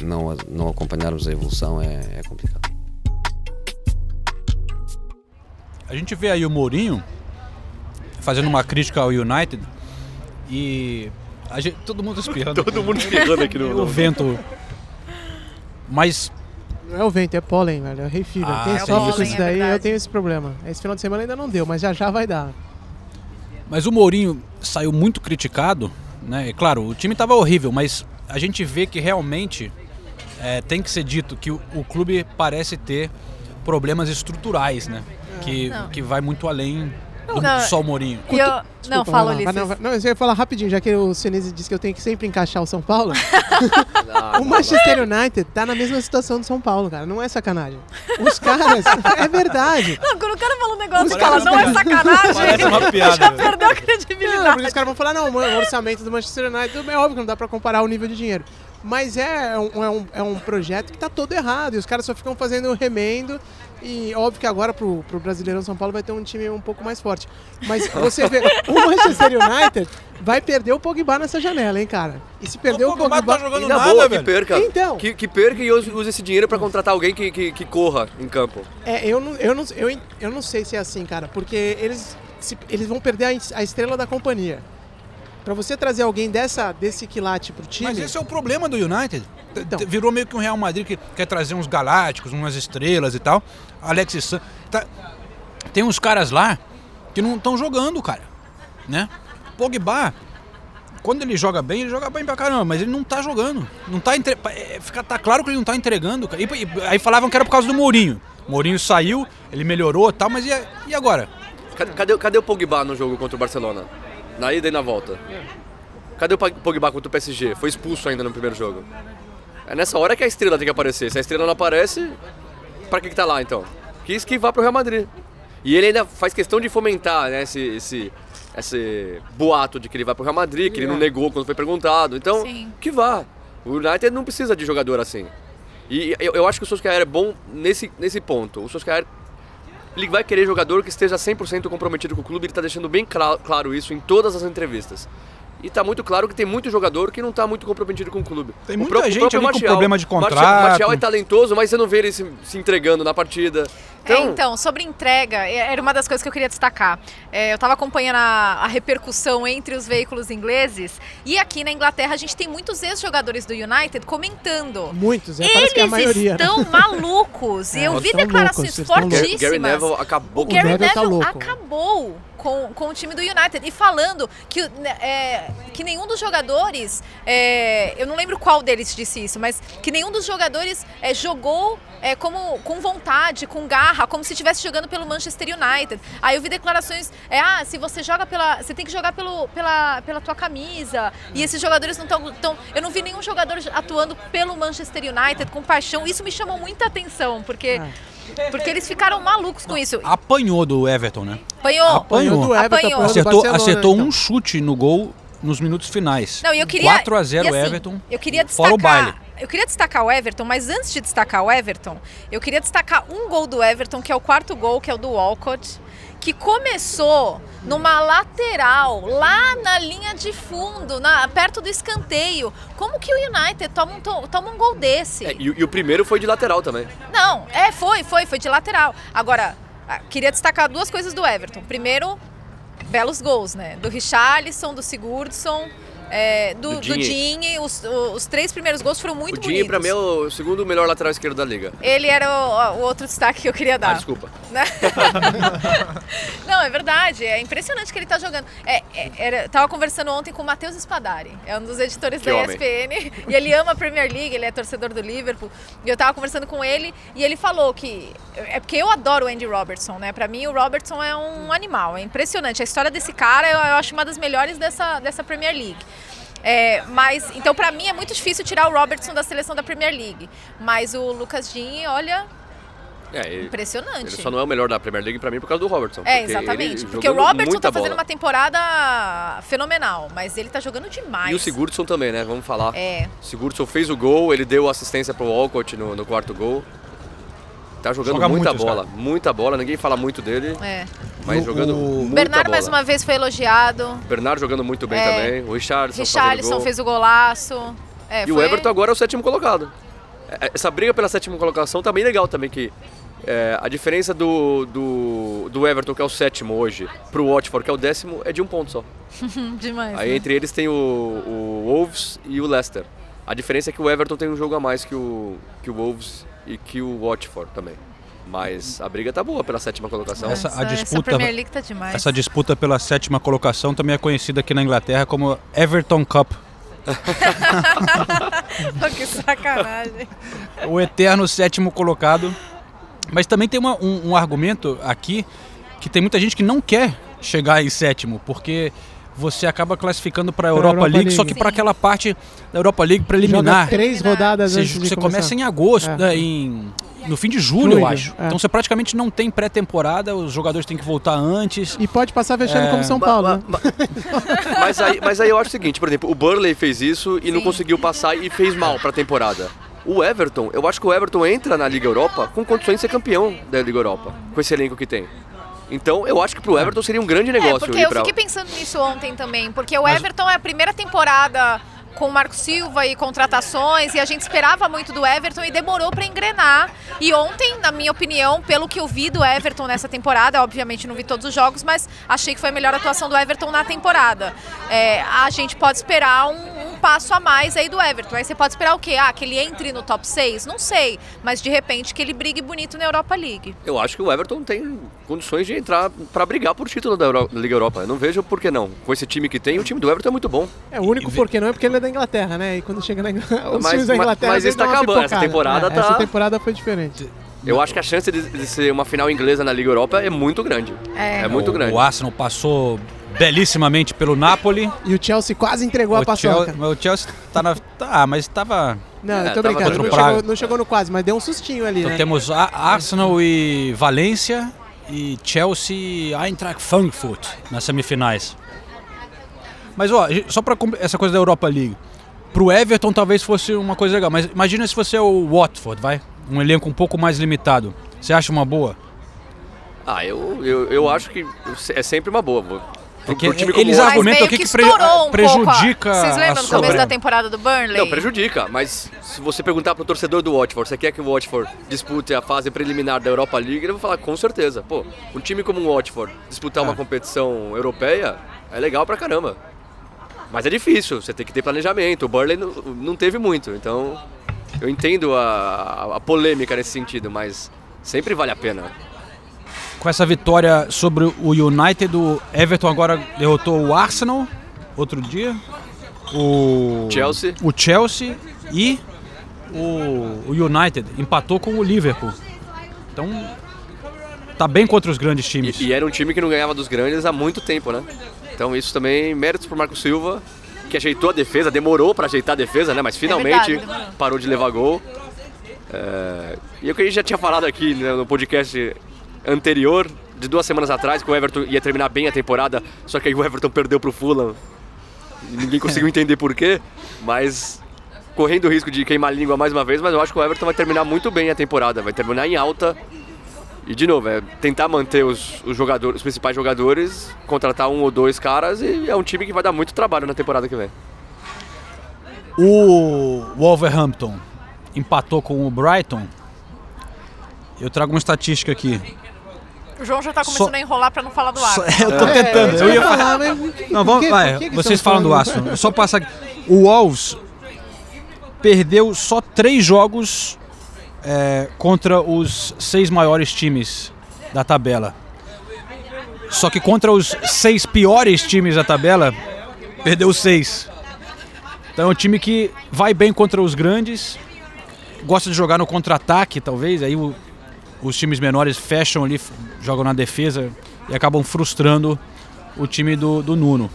não, não acompanharmos a evolução é, é complicado. A gente vê aí o Mourinho fazendo uma crítica ao United e gente, todo mundo espirrando. todo mundo espirrando aqui no. O vento. Mas. Não é o vento, é pólen, velho. É rei fever. Ah, tem é sofre com isso é daí, verdade. eu tenho esse problema. Esse final de semana ainda não deu, mas já já vai dar. Mas o Mourinho saiu muito criticado, né? E, claro, o time estava horrível, mas a gente vê que realmente é, tem que ser dito que o, o clube parece ter problemas estruturais, né? Que, Não. que vai muito além do Não. só o Mourinho. Eu, não, Desculpa, fala, vai lá. Ulisses. Vai, Não, não, eu ia falar rapidinho, já que o Senise disse que eu tenho que sempre encaixar o São Paulo. o Manchester United tá na mesma situação do São Paulo, cara. Não é sacanagem. Os caras. é verdade. Não, quando o cara fala um negócio Os que fala, caras não é sacanagem, Parece uma piada. já né? perdeu a Não, credibilidade. porque os caras vão falar, não, o orçamento do Manchester United é óbvio que não dá pra comparar o nível de dinheiro. Mas é um, é um, é um projeto que tá todo errado. E os caras só ficam fazendo remendo. E óbvio que agora pro, pro Brasileirão São Paulo vai ter um time um pouco mais forte. Mas você vê, o Manchester United vai perder o Pogba nessa janela, hein, cara? E se perder o, Pogba Pogba... tá jogando na nada, boa, velho. que perca. Então. Que, que perca e use, use esse dinheiro pra contratar alguém que, que, que corra em campo. É, eu não, eu, não, eu, eu não sei se é assim, cara, porque eles, se- eles vão perder a, a estrela da companhia. Pra você trazer alguém dessa, desse quilate pro time. Mas esse é o problema do United. Então. Virou meio que um Real Madrid que quer trazer uns galácticos, umas estrelas e tal. Alexis San... tá- Tem uns caras lá que não estão jogando, cara. Né? Pogba, quando ele joga bem, ele joga bem pra caramba, mas ele não tá jogando. Não tá entre... é, fica, tá claro que ele não tá entregando. E, e- aí falavam que era por causa do Mourinho. Mourinho saiu, ele melhorou e tal, mas e, e agora? Cadê, cadê, cadê o Pogba no jogo contra o Barcelona? Na ida e na volta. Cadê o Pog- Pogba contra o PSG? Foi expulso ainda no primeiro jogo. É nessa hora que a estrela tem que aparecer. Se a estrela não aparece, pra que, que tá lá então? Quis que vá pro Real Madrid. E ele ainda faz questão de fomentar né, esse, esse, esse boato de que ele vai pro Real Madrid, que ele não negou quando foi perguntado. Então, Sim. que vá. O United não precisa de jogador assim. E eu, eu acho que o Solskjaer é bom nesse, nesse ponto. O Solskjaer ele vai querer jogador que esteja 100% comprometido com o clube, ele está deixando bem cla- claro isso em todas as entrevistas. E tá muito claro que tem muito jogador que não tá muito comprometido com o clube. Tem O muita próprio- o gente próprio ali com Martial. problema de Martial- contrato. Martial é talentoso, mas você não vê ele se, se entregando na partida. É, então, sobre entrega, é- era uma das coisas que eu queria destacar. É, eu estava acompanhando a, a repercussão entre os veículos ingleses e aqui na Inglaterra a gente tem muitos ex-jogadores do United comentando. Muitos, é, parece que é a Eles maioria. né? estão malucos. e É, eu eles vi declarações loucos, eles estão fortíssimas. Gary Neville acabou O Gary Neville Neville tá louco. acabou com, com o time do United e falando que, né, é, que nenhum dos jogadores, é, eu não lembro qual deles disse isso, mas que nenhum dos jogadores é, jogou é, como, com vontade, com garra, como se estivesse jogando pelo Manchester United. Aí eu vi declarações, é, ah, se você joga pela, você tem que jogar pelo, pela, pela tua camisa. E esses jogadores não estão, tão, eu não vi nenhum jogador atuando pelo Manchester United com paixão. Isso me chamou muita atenção, porque porque eles ficaram malucos com isso. Apanhou do Everton, né? Apanhou. Apanhou. do Everton, Apanhou. apanhou Acertou, acertou então. um chute no gol nos minutos finais. Não, eu queria. 4 a 0 e assim, Everton. Eu queria Fora destacar. o baile. eu queria destacar o Everton, mas antes de destacar o Everton, eu queria destacar um gol do Everton, que é o quarto gol, que é o do Walcott, que começou numa lateral, lá na linha de fundo, na, perto do escanteio. Como que o United toma um, to- toma um gol desse? É, e, e o primeiro foi de lateral também. Não, é, foi, foi, foi de lateral. Agora, ah, queria destacar duas coisas do Everton. Primeiro, belos gols, né? Do Richarlison, do Sigurdsson, é, do, Do. Digne. Os, os três primeiros gols foram muito o Dinho, bonitos. pra mim, é o segundo melhor lateral esquerdo da liga. Ele era o, o outro destaque que eu queria dar. Ah, desculpa. Né? Não, é verdade. É impressionante que ele tá jogando. É, é, era, tava conversando ontem com o Matheus Spadari, é um dos editores Que da homem. ESPN. E ele ama a Premier League, ele é torcedor do Liverpool. E eu tava conversando com ele e ele falou que. É porque eu adoro o Andy Robertson, né? Pra mim, o Robertson é um animal. É impressionante. A história desse cara eu, eu acho uma das melhores dessa, dessa Premier League. É, mas, então, pra mim é muito difícil tirar o Robertson da seleção da Premier League. Mas o Lucas Digne, olha, É, ele, impressionante. ele só não é o melhor da Premier League pra mim por causa do Robertson. É, porque exatamente. Porque o Robertson tá fazendo bola. uma temporada fenomenal, mas ele tá jogando demais. E o Sigurdsson também, né? Vamos falar. É. O Sigurdsson fez o gol, ele deu assistência pro Walcott no, no quarto gol. Tá jogando Joga muita bola, muita bola, ninguém fala muito dele, É. mas O- jogando o- muita Bernardo bola. mais uma vez foi elogiado. Bernardo jogando muito bem É. também, o Richardson, Richarlison fez o golaço. É, E o foi- Everton agora é o sétimo colocado. É, Essa briga pela sétima colocação tá bem legal também, que é, a diferença do, do, do Everton, que é o sétimo hoje, pro Watford, que é o décimo, é de um ponto só. Demais. Aí né? entre eles tem o, o Wolves e o Leicester. A diferença é que o Everton tem um jogo a mais que o, que o Wolves e que o Watford também. Mas a briga tá boa pela sétima colocação. Essa, a Essa- essa disputa, Premier League tá demais. essa disputa pela sétima colocação também é conhecida aqui na Inglaterra como Everton Cup. que sacanagem. o eterno sétimo colocado. Mas também tem uma- um, um argumento aqui que tem muita gente que não quer chegar em sétimo, porque você acaba classificando para a Europa, Europa League, League. só que para aquela parte da Europa League preliminar. Joga três rodadas Você, antes você começar. começa em agosto, É. né, em, no fim de julho, eu Julho, acho. é. Então você praticamente não tem pré-temporada, os jogadores têm que voltar antes. E pode passar fechando É. como São Paulo, ma- né? ma- mas, aí, mas aí eu acho o seguinte, por exemplo, o Burley fez isso e não conseguiu passar e fez mal pra temporada. O Everton, eu acho que o Everton entra na Liga Europa com condições de ser campeão da Liga Europa, com esse elenco que tem. Então eu acho que pro Everton seria um grande É, negócio porque ir eu pra... fiquei pensando nisso ontem também, porque o Everton é a primeira temporada com o Marco Silva e contratações, e a gente esperava muito do Everton e demorou para engrenar. E ontem, na minha opinião, pelo que eu vi do Everton nessa temporada, obviamente não vi todos os jogos, mas achei que foi a melhor atuação do Everton na temporada. É, a gente pode esperar um, um passo a mais aí do Everton. Aí você pode esperar o quê? Ah, que ele entre no top 6? Não sei, mas de repente que ele brigue bonito na Europa League. Eu acho que o Everton tem condições de entrar pra brigar por título da, Euro- da Liga Europa. Eu não vejo por que não. Com esse time que tem, o time do Everton é muito bom. É o único porquê não é porque ele é da Inglaterra, né? E quando chega na Inglaterra, os Mas- times da Inglaterra mas isso tá acabando, essa temporada É, tá- Essa temporada foi diferente. Eu acho que a chance de, de ser uma final inglesa na Liga Europa é muito grande. É. É muito o, grande. O Arsenal passou belíssimamente pelo Napoli. E o Chelsea quase entregou a o, paçoca. Chelsea, o Chelsea tá na. Tá, mas estava. Não, É, eu tô tava brincando. Não chegou, não chegou no quase, mas deu um sustinho ali, Então né? temos a- Arsenal e Valência e Chelsea e Eintracht Frankfurt nas semifinais. Mas ó, só para essa coisa da Europa League. Pro Everton talvez fosse uma coisa legal, mas imagina se você é o Watford, vai? Um elenco um pouco mais limitado. Você acha uma boa? Ah, eu, eu, eu acho que é sempre uma boa. Porque pro time eles argumentam aqui que que pre- um prejudica Vocês lembram do começo sobra- da temporada do Burnley? Não, prejudica, mas se você perguntar pro torcedor do Watford, você quer que o Watford dispute a fase preliminar da Europa League, ele vai falar com certeza. Pô, um time como o Watford disputar Ah. uma competição europeia é legal pra caramba. Mas é difícil, você tem que ter planejamento. O Burley não, não teve muito, então eu entendo a, a- a polêmica nesse sentido, mas sempre vale a pena. Com essa vitória sobre o United, o Everton agora derrotou o Arsenal outro dia. O Chelsea. O Chelsea e o, o United empatou com o Liverpool. Então tá bem contra os grandes times. E era um time que não ganhava dos grandes há muito tempo, né? Então isso também, méritos pro Marco Silva, que ajeitou a defesa, demorou pra ajeitar a defesa, né? Mas finalmente verdade, demorou. parou de levar gol. É, E o que a gente já tinha falado aqui né, no podcast anterior, de duas semanas atrás, que o Everton ia terminar bem a temporada, só que aí o Everton perdeu pro Fulham. Ninguém conseguiu entender por quê, mas correndo o risco de queimar a língua mais uma vez, mas eu acho que o Everton vai terminar muito bem a temporada, vai terminar em alta. E de novo, é tentar manter os, os jogadores, os principais jogadores, contratar um ou dois caras e é um time que vai dar muito trabalho na temporada que vem. O Wolverhampton empatou com o Brighton. Eu trago uma estatística aqui. O João já tá começando Só- a enrolar pra não falar do ar. Eu tô tentando. É, eu ia falar, mas Não, vamos, que- vai, que vocês falam do? Arsenal. Só passar aqui. O Wolves perdeu só três jogos é, contra os seis maiores times da tabela. Só que contra os seis piores times da tabela, perdeu seis. Então é um time que vai bem contra os grandes, gosta de jogar no contra-ataque, talvez. Aí o- os times menores fecham ali, jogam na defesa e acabam frustrando o time do, do Nuno.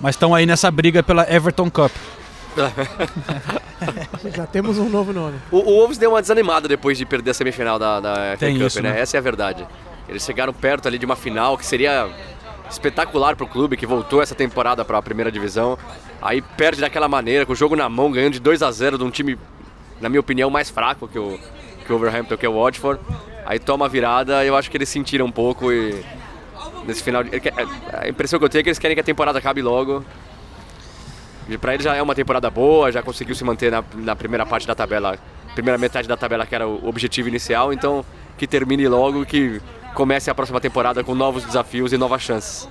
Mas estão aí nessa briga pela Everton Cup. Já temos um novo nome. O, o Wolves deu uma desanimada depois de perder a semifinal da, da FA Cup, isso, né? né? Essa é a verdade. Eles chegaram perto ali de uma final que seria espetacular pro clube, que voltou essa temporada para a primeira divisão. Aí perde daquela maneira, com o jogo na mão, ganhando de 2 a 0 de um time, na minha opinião, mais fraco que o, que o Wolverhampton, que é o Watford. Aí toma a virada, eu acho que eles sentiram um pouco e nesse final, de- quer- a impressão que eu tenho é que eles querem que a temporada acabe logo. E pra ele já é uma temporada boa, já conseguiu se manter na, na primeira parte da tabela, primeira metade da tabela que era o objetivo inicial, então que termine logo que comece a próxima temporada com novos desafios e novas chances.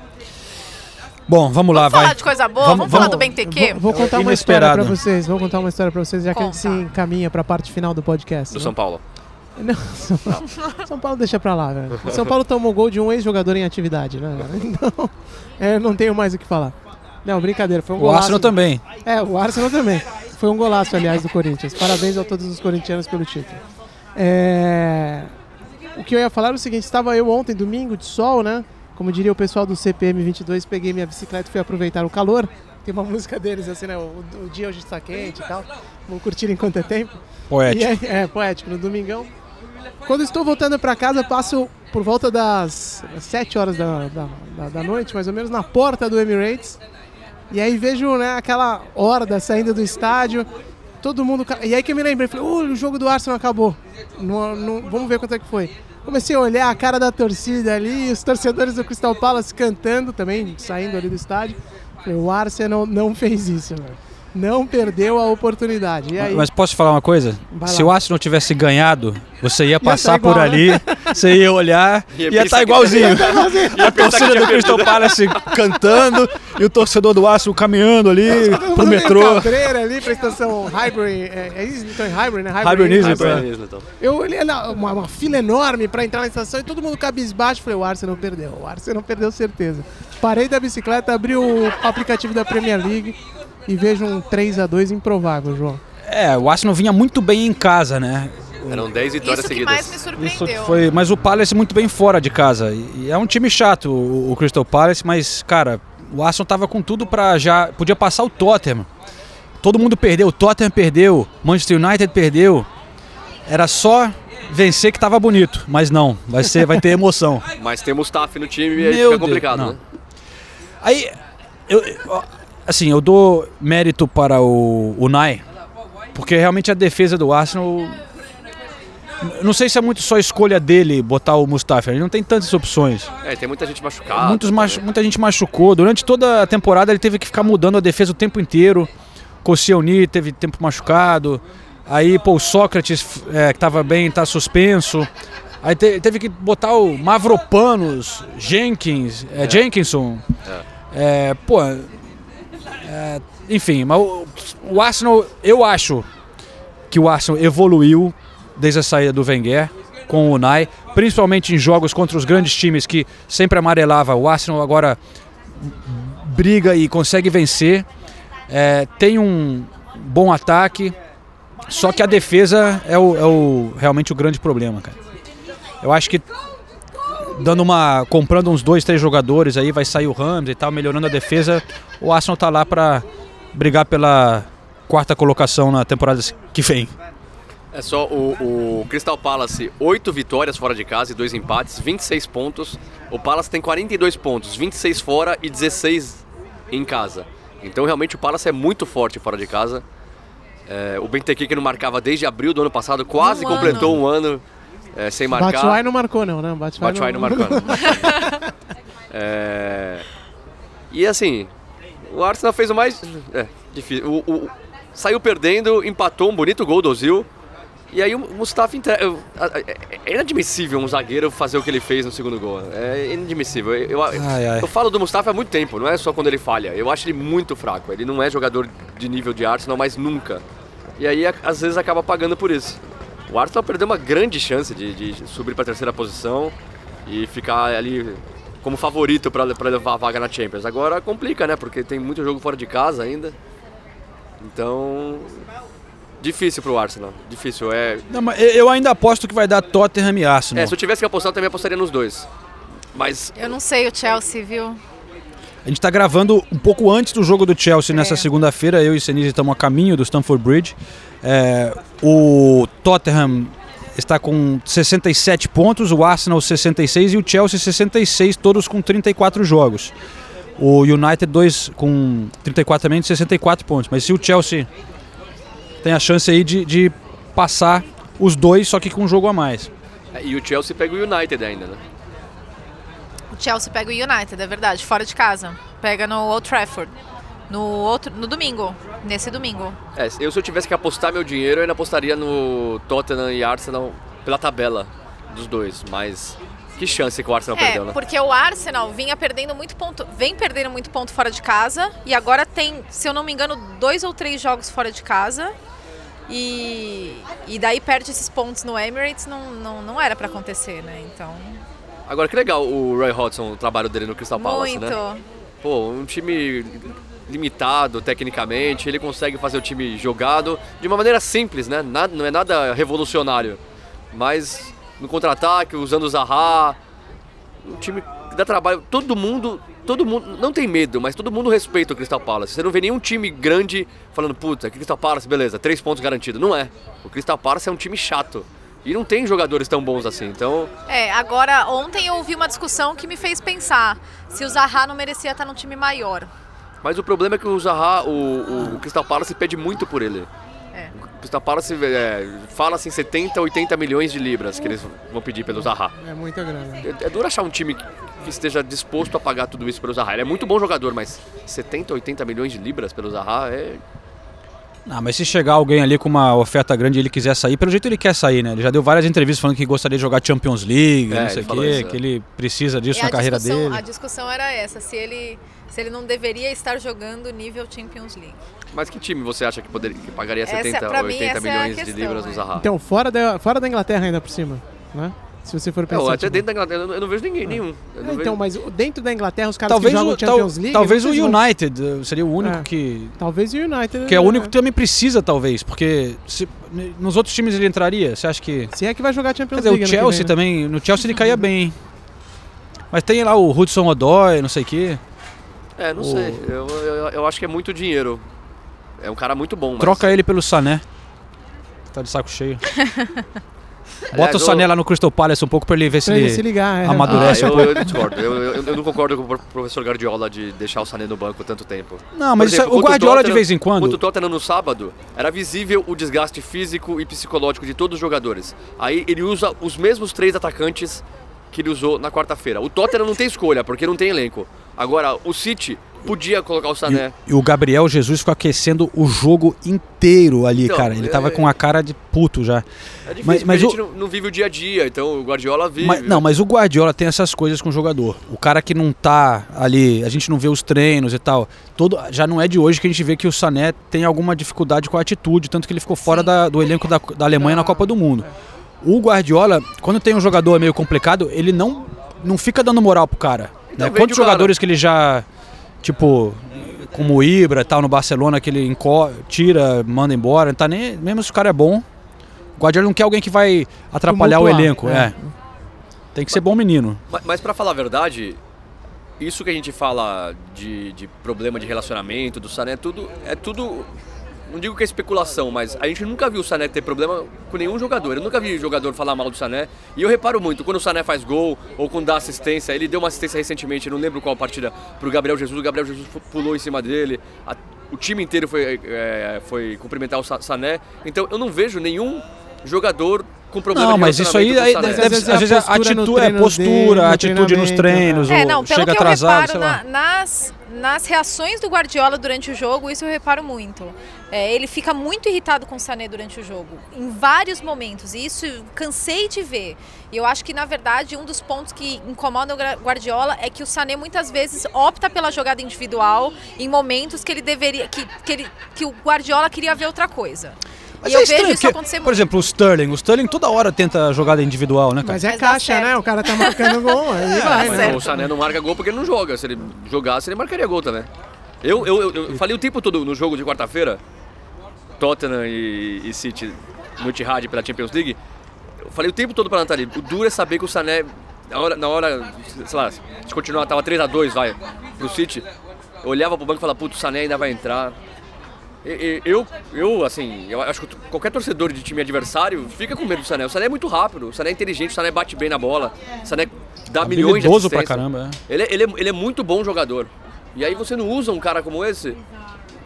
Bom, vamos lá, Vamos vai. falar de coisa boa? Vamos, falar do Benteke? Vou, vou contar uma história pra vocês. Vou contar uma história pra vocês, já que a gente se Conta. encaminha pra parte final do podcast. Do né? São Paulo. Não, São Paulo, São Paulo deixa pra lá, velho. São Paulo tomou gol de um ex-jogador em atividade, né? Então, é, não tenho mais o que falar. Não, brincadeira, foi um O golaço. Arsenal também. É, o Arsenal também. Foi um golaço, aliás, do Corinthians. Parabéns a todos os corintianos pelo título. É, O que eu ia falar era o seguinte: estava eu ontem, domingo, de sol, né? Como diria o pessoal do CPM 22, peguei minha bicicleta e fui aproveitar o calor. Tem uma música deles assim, né? O, o dia hoje está quente e tal. Vamos curtir enquanto é tempo. Poético. Aí- é, poético, no domingão. Quando estou voltando para casa, passo por volta das 7 horas da, da, da- noite, mais ou menos, na porta do Emirates. E aí vejo né, aquela horda saindo do estádio, todo mundo. E aí que eu me lembrei, falei, "Ô, o jogo do Arsenal acabou. Não- não- vamos ver quanto é que foi. Comecei a olhar a cara da torcida ali, os torcedores do Crystal Palace cantando também, saindo ali do estádio. Falei, o Arsenal não fez isso. Não perdeu a oportunidade. E aí, Mas posso falar uma coisa? Se o Arsenal tivesse ganhado, você ia passar igual, por né? ali, você ia olhar, Ia ia estar que igualzinho. E a torcida do Crystal Palace cantando e o torcedor do Arsenal caminhando ali pro Todo mundo metrô. meio cabreiro ali pra estação Highbury. É, é isso? Então, em Highbury, né? Highbury East. Islington, é. Islington. Eu olhei lá, uma, uma fila enorme pra entrar na estação e todo mundo cabisbaixo. Falei, o Arsenal perdeu. O Arsenal perdeu certeza. Parei da bicicleta, abri o aplicativo da Premier League e vejo um 3 a 2 improvável, João. É, o Arsenal vinha muito bem em casa, né? Eram 10 vitórias Isso que seguidas. mais me Isso surpreendeu. foi, mas o Palace muito bem fora de casa. E é um time chato, o, o Crystal Palace, mas, cara, o Arsenal tava com tudo pra já. Podia passar o Tottenham. Todo mundo perdeu, o Tottenham perdeu, Manchester United perdeu. Era só vencer que tava bonito, mas não, vai ser, vai ter emoção. Mas tem Mustafi no time e aí Meu fica Deus, complicado, não. né? Aí, eu, eu- assim, eu dou mérito para o Unai, porque realmente a defesa do Arsenal. Não sei se é muito só escolha dele botar o Mustafa, ele não tem tantas opções. É, tem muita gente machucada. Muitos muita gente machucou. Durante toda a temporada ele teve que ficar mudando a defesa o tempo inteiro. Koscielny teve tempo machucado. Aí, pô, o Sócrates, é, que estava bem, está suspenso. Aí te- teve que botar o Mavropanos, Jenkins, é, Jenkinson. É, pô, é, enfim, mas o, o Arsenal, eu acho que o Arsenal evoluiu desde a saída do Wenger com o Unai, principalmente em jogos contra os grandes times que sempre amarelava. O Arsenal agora briga e consegue vencer. É, tem um bom ataque, só que a defesa é, o, é o- realmente o grande problema, cara. Eu acho que dando uma comprando uns dois, três jogadores aí vai sair o Rams e tal, melhorando a defesa. O Arsenal tá lá para brigar pela quarta colocação na temporada que vem. É só o, o Crystal Palace, 8 vitórias fora de casa e 2 empates, 26 pontos. O Palace tem 42 pontos, 26 fora e 16 em casa. Então realmente o Palace é muito forte fora de casa. É, o Benteke que não marcava desde abril do ano passado, quase Um completou ano. um ano é, sem marcar. Batshuayi não marcou não, né? Batshuayi Batshuayi não marcou. não. É, E assim, o Arsenal fez o mais. É, difícil. O, o- saiu perdendo, empatou um bonito gol do Ozil. E aí o Mustafa É inadmissível um zagueiro fazer o que ele fez no segundo gol. É inadmissível. Eu, eu, Ai, ai. eu falo do Mustafa há muito tempo, não é só quando ele falha. Eu acho ele muito fraco. Ele não é jogador de nível de Arsenal, mas nunca. E aí às vezes acaba pagando por isso. O Arsenal perdeu uma grande chance de, de subir para a terceira posição e ficar ali como favorito para levar a vaga na Champions. Agora complica, né? Porque tem muito jogo fora de casa ainda. Então, difícil pro Arsenal. Difícil. É, Não, mas eu ainda aposto que vai dar Tottenham e Arsenal. é, se eu tivesse que apostar, eu também apostaria nos dois. Mas Eu não sei o Chelsea, viu? A gente está gravando um pouco antes do jogo do Chelsea É. nessa segunda-feira. Eu e Senise estamos a caminho do Stamford Bridge. É, o Tottenham está com 67 pontos, o Arsenal 66 e o Chelsea 66, todos com 34 jogos. O United dois com 34 também, 64 pontos. Mas se o Chelsea tem a chance aí de, de passar os dois, só que com um jogo a mais. é, e o Chelsea pega o United ainda, né? O Chelsea pega o United, é verdade, fora de casa. Pega no Old Trafford. No, outro, no domingo, nesse domingo. É, eu se eu tivesse que apostar meu dinheiro, eu ainda apostaria no Tottenham e Arsenal pela tabela dos dois. Mas que chance que o Arsenal É, perdeu, né? porque o Arsenal vinha perdendo muito ponto, vem perdendo muito ponto fora de casa e agora tem, se eu não me engano, dois ou três jogos fora de casa. E, e daí perde esses pontos no Emirates, não, não, não era pra acontecer, né? Então, Agora que legal o Roy Hodgson, o trabalho dele no Crystal Palace, muito. né? Pô, um time limitado tecnicamente, ele consegue fazer o time jogado de uma maneira simples, né? Nada, não é nada revolucionário. Mas no contra-ataque, usando o Zaha, um time que dá trabalho. Todo mundo, todo mundo, não tem medo, mas todo mundo respeita o Crystal Palace. Você não vê nenhum time grande falando, puta, Crystal Palace, beleza, três pontos garantidos. Não é. O Crystal Palace é um time chato. E não tem jogadores tão bons assim, então... É, agora, ontem eu ouvi uma discussão que me fez pensar se o Zaha não merecia estar num time maior. Mas o problema é que o Zaha, o, o, o Crystal Palace pede muito por ele. É. O Crystal Palace é, fala assim 70, 80 milhões de libras que eles vão pedir pelo Zaha. É muita grana. É, é duro achar um time que esteja disposto a pagar tudo isso pelo Zaha. Ele é muito bom jogador, mas 70, 80 milhões de libras pelo Zaha é... Ah, mas se chegar alguém ali com uma oferta grande e ele quiser sair, pelo jeito ele quer sair, né? Ele já deu várias entrevistas falando que gostaria de jogar Champions League, É, não sei o quê, isso, é. que ele precisa disso E na a carreira discussão- dele. A discussão era essa, se ele, se ele não deveria estar jogando nível Champions League. Mas que time você acha que, poderia, que pagaria Essa, 70 pra ou mim, 80 essa é milhões de questão, libras no é. Zaha? Então, fora da, fora da Inglaterra ainda por cima, né? Se você for É, pensar. ou até tipo- dentro da Inglaterra, eu não, não vejo ninguém, nenhum. Eu não É, então, vejo... mas dentro da Inglaterra, os caras Talvez, que o, jogam tal- Champions League. talvez o vocês vão- United eh, seria o único É. que. Talvez o United. Que é o único que também precisa, talvez, porque se- nos outros times ele entraria. Você acha que. Se é que vai jogar Champions Quer dizer, League. o Chelsea vem, né? também. No Chelsea ele caía bem. hein? Mas tem lá o Hudson Odoi, não sei o quê. É, não O- sei. Eu, eu, eu acho que é muito dinheiro. É um cara muito bom, mas... Troca ele pelo Sané. Tá de saco cheio. Bota Aliás, o lá no Crystal Palace um pouco pra ele ver se Pra ele ele se ligar, é. amadurece Ah, um eu, pouco. eu discordo. Eu, eu, eu não concordo com o professor Guardiola de deixar o Sané no banco tanto tempo. Não, mas Por isso é- o Guardiola de Tottenham- vez em quando- Contra o Tottenham no sábado, era visível o desgaste físico e psicológico de todos os jogadores. Aí ele usa os mesmos três atacantes que ele usou na quarta-feira. O Tottenham não tem escolha, porque não tem elenco. Agora, o City podia colocar o Sané. E o Gabriel Jesus ficou aquecendo o jogo inteiro ali, Então, cara. Ele tava é- com a cara de puto já. É difícil, Mas- mas a o- gente não, não vive o dia a dia, então o Guardiola vive. Mas- não, mas o Guardiola tem essas coisas com o jogador. O cara que não tá ali, a gente não vê os treinos e tal. Todo, já não é de hoje que a gente vê que o Sané tem alguma dificuldade com a atitude, tanto que ele ficou fora da- do elenco da, da Alemanha na Copa do Mundo. O Guardiola, quando tem um jogador meio complicado, ele não, não fica dando moral pro cara. Né? Quantos o cara. jogadores que ele já, tipo, como o Ibra e tal, no Barcelona, que ele tira, manda embora, não tá nem, mesmo se o cara é bom, o Guardiola não quer alguém que vai atrapalhar o Tumultuar, elenco. é. é. Tem que ser bom menino. Mas, mas para falar a verdade, isso que a gente fala de, de problema de relacionamento do Sané, é tudo, é tudo. Não digo que é especulação, mas a gente nunca viu o Sané ter problema com nenhum jogador. Eu nunca vi jogador falar mal do Sané. E eu reparo muito, quando o Sané faz gol ou quando dá assistência, ele deu uma assistência recentemente, não lembro qual partida, pro Gabriel Jesus, o Gabriel Jesus pulou em cima dele. A- o time inteiro foi, é, foi cumprimentar o Sa- Sané. Então eu não vejo nenhum jogador com problema Não, mas isso aí, aí Sané. deve, Às vezes é às vezes a a atitude, é postura, dele, no atitude nos treinamento, treinos, É, não, pelo chega que eu atrasado, sei reparo lá. na- nas, nas reações do Guardiola durante o jogo, isso eu reparo muito. É, ele fica muito irritado com o Sané durante o jogo, em vários momentos, e isso eu cansei de ver. E eu acho que, na verdade, um dos pontos que incomoda o Guardiola é que o Sané muitas vezes opta pela jogada individual em momentos que ele deveria. que, que, ele, que o Guardiola queria ver outra coisa. Mas e é eu estranho, vejo isso acontecer Por muito. exemplo, o Sterling. O Sterling toda hora tenta jogada individual, né, cara? Mas é Mas caixa, certo. né? O cara tá marcando gol, aí vai, Mas né? o Sané não marca gol porque ele não joga. Se ele jogasse, ele marcaria gol também. Eu, eu, eu, eu falei o tempo todo no jogo de quarta-feira, Tottenham e, e City no Etihad pela Champions League. Eu falei o tempo todo pra Nathalie, o duro é saber que o Sané, na hora, na hora sei lá, de continuar, tava 3x2, vai, pro City. Eu olhava pro banco e falava, putz, o Sané ainda vai entrar. E- e- Eu, eu, assim, eu acho que qualquer torcedor de time adversário fica com medo do Sané. O Sané é muito rápido, o Sané é inteligente, o Sané bate bem na bola, o Sané dá milhões de Habilidoso pra assistências. caramba, é. Ele, é- ele, é, ele é muito bom jogador. E aí você não usa um cara como esse.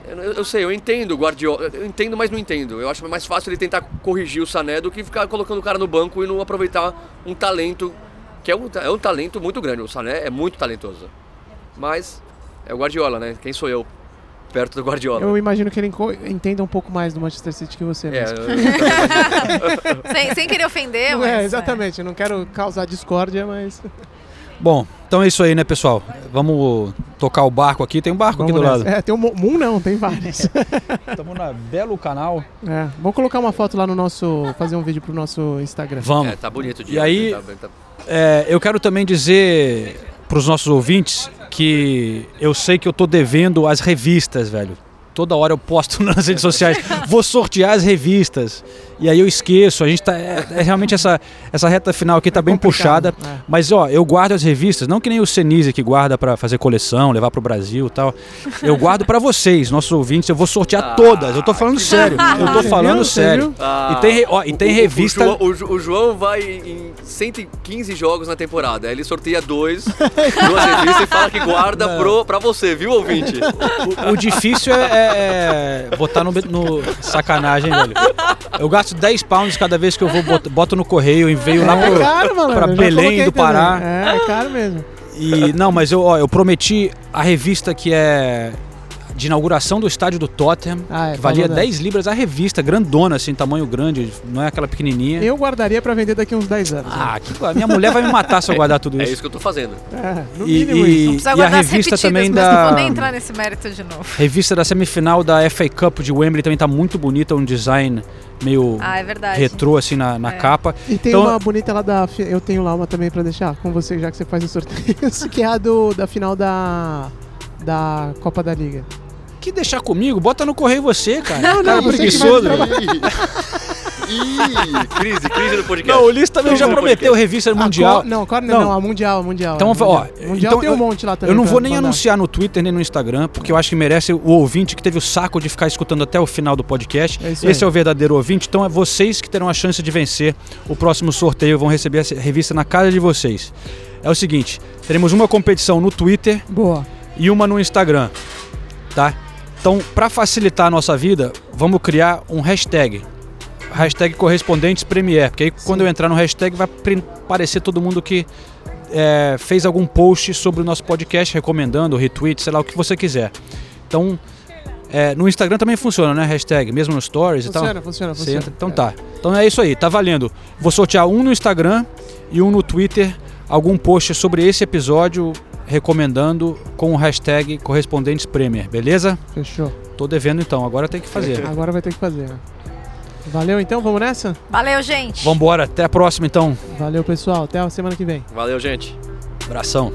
Eu, eu- sei, eu entendo o Guardiola. Eu entendo, mas não entendo. Eu acho mais fácil ele tentar corrigir o Sané do que ficar colocando o cara no banco e não aproveitar um talento que é um, é um talento muito grande. O Sané é muito talentoso. Mas é o Guardiola, né? Quem sou eu? Perto do Guardiola. Eu imagino que ele entenda um pouco mais do Manchester City que você É, mesmo. eu- sem, sem querer ofender, Não mas. é, exatamente. Eu não quero causar discórdia, mas. Bom, então é isso aí, né, pessoal? Vamos tocar o barco aqui. Tem um barco aqui Vamos do nessa. lado. É, tem um Mo- Moon não, tem vários. Estamos na belo canal. É, vamos colocar uma foto lá no nosso. fazer um vídeo pro nosso Instagram. Vamos. É, tá bonito o E aí, tá- tá- É, eu quero também dizer para os nossos ouvintes que eu sei que eu tô devendo as revistas, velho. Toda hora eu posto nas redes sociais, vou sortear as revistas. E aí eu esqueço, a gente tá. É, é realmente essa, essa reta final aqui tá bem puxada. é. Mas ó, eu guardo as revistas, não que nem o Senise que guarda para fazer coleção, levar pro Brasil e tal. Eu guardo para vocês, nossos ouvintes, eu vou sortear todas. Eu tô falando sério. Eu tô falando sério. Ah, E tem, ó, e tem o- revista. O João, o o João vai em 115 jogos na temporada. Aí Ele sorteia dois, duas revistas e fala que guarda pro, pra você, viu, ouvinte? O, o difícil é, é- é botar no, no- Sacanagem, velho. Eu gasto 10 pounds cada vez que eu vou, boto, boto no correio, envio lá é pro, caro, mano. pra Belém do Pará. também. É, é caro mesmo. E não, mas eu, ó, eu prometi a revista que é de inauguração do estádio do Tottenham, Ah, é, que valia falou dessa. 10 libras a revista, grandona assim, tamanho grande, não é aquela pequenininha. Eu guardaria pra vender daqui uns 10 anos. né? Ah, que, a minha mulher vai me matar se eu guardar tudo É isso. isso que eu tô fazendo. É, no E- mínimo e- isso. Precisa e a revista também mas não da- vou nem entrar nesse mérito de novo. Revista da semifinal da FA Cup de Wembley também tá muito bonita, um design meio Ah, é verdade. retrô assim na, na É. capa. E tem Então- uma bonita lá da. Eu tenho lá uma também pra deixar com você, já que você faz o sorteio, que é a do, da final da. Da Copa da Liga. Que deixar comigo? Bota no correio você, cara. Não, não, cara você que preguiçoso. Ih, crise, crise do podcast. Não, o Ulisses também Crise já prometeu podcast. revista A mundial. Não, Corner Não. não. a Mundial, a Mundial. Então, a vamos- ó, mundial. Mundial então tem um monte lá também. Eu não vou nem mandar. anunciar no Twitter nem no Instagram, porque eu acho que merece o ouvinte que teve o saco de ficar escutando até o final do podcast. É Esse aí. é o verdadeiro ouvinte, então é vocês que terão a chance de vencer o próximo sorteio, vão receber essa revista na casa de vocês. É o seguinte, teremos uma competição no Twitter Boa. e uma no Instagram, tá? Então, para facilitar a nossa vida, vamos criar um hashtag. Hashtag correspondentes Premier, porque aí quando eu entrar no hashtag vai aparecer todo mundo que é, fez algum post sobre o nosso podcast, recomendando, retweet, sei lá, o que você quiser. Então, é, no Instagram também funciona, né? Hashtag, mesmo no Stories e Funciona, tal. funciona, funciona. entra- então tá. Então é isso aí, tá valendo. Vou sortear um no Instagram e um no Twitter, algum post sobre esse episódio recomendando com o hashtag correspondentes Premier, beleza? Fechou. Tô devendo então, agora tem que fazer. Agora vai ter que fazer. Valeu então, vamos nessa? Valeu, gente. Vambora, até a próxima então. Valeu, pessoal. Até a semana que vem. Valeu, gente. Abração.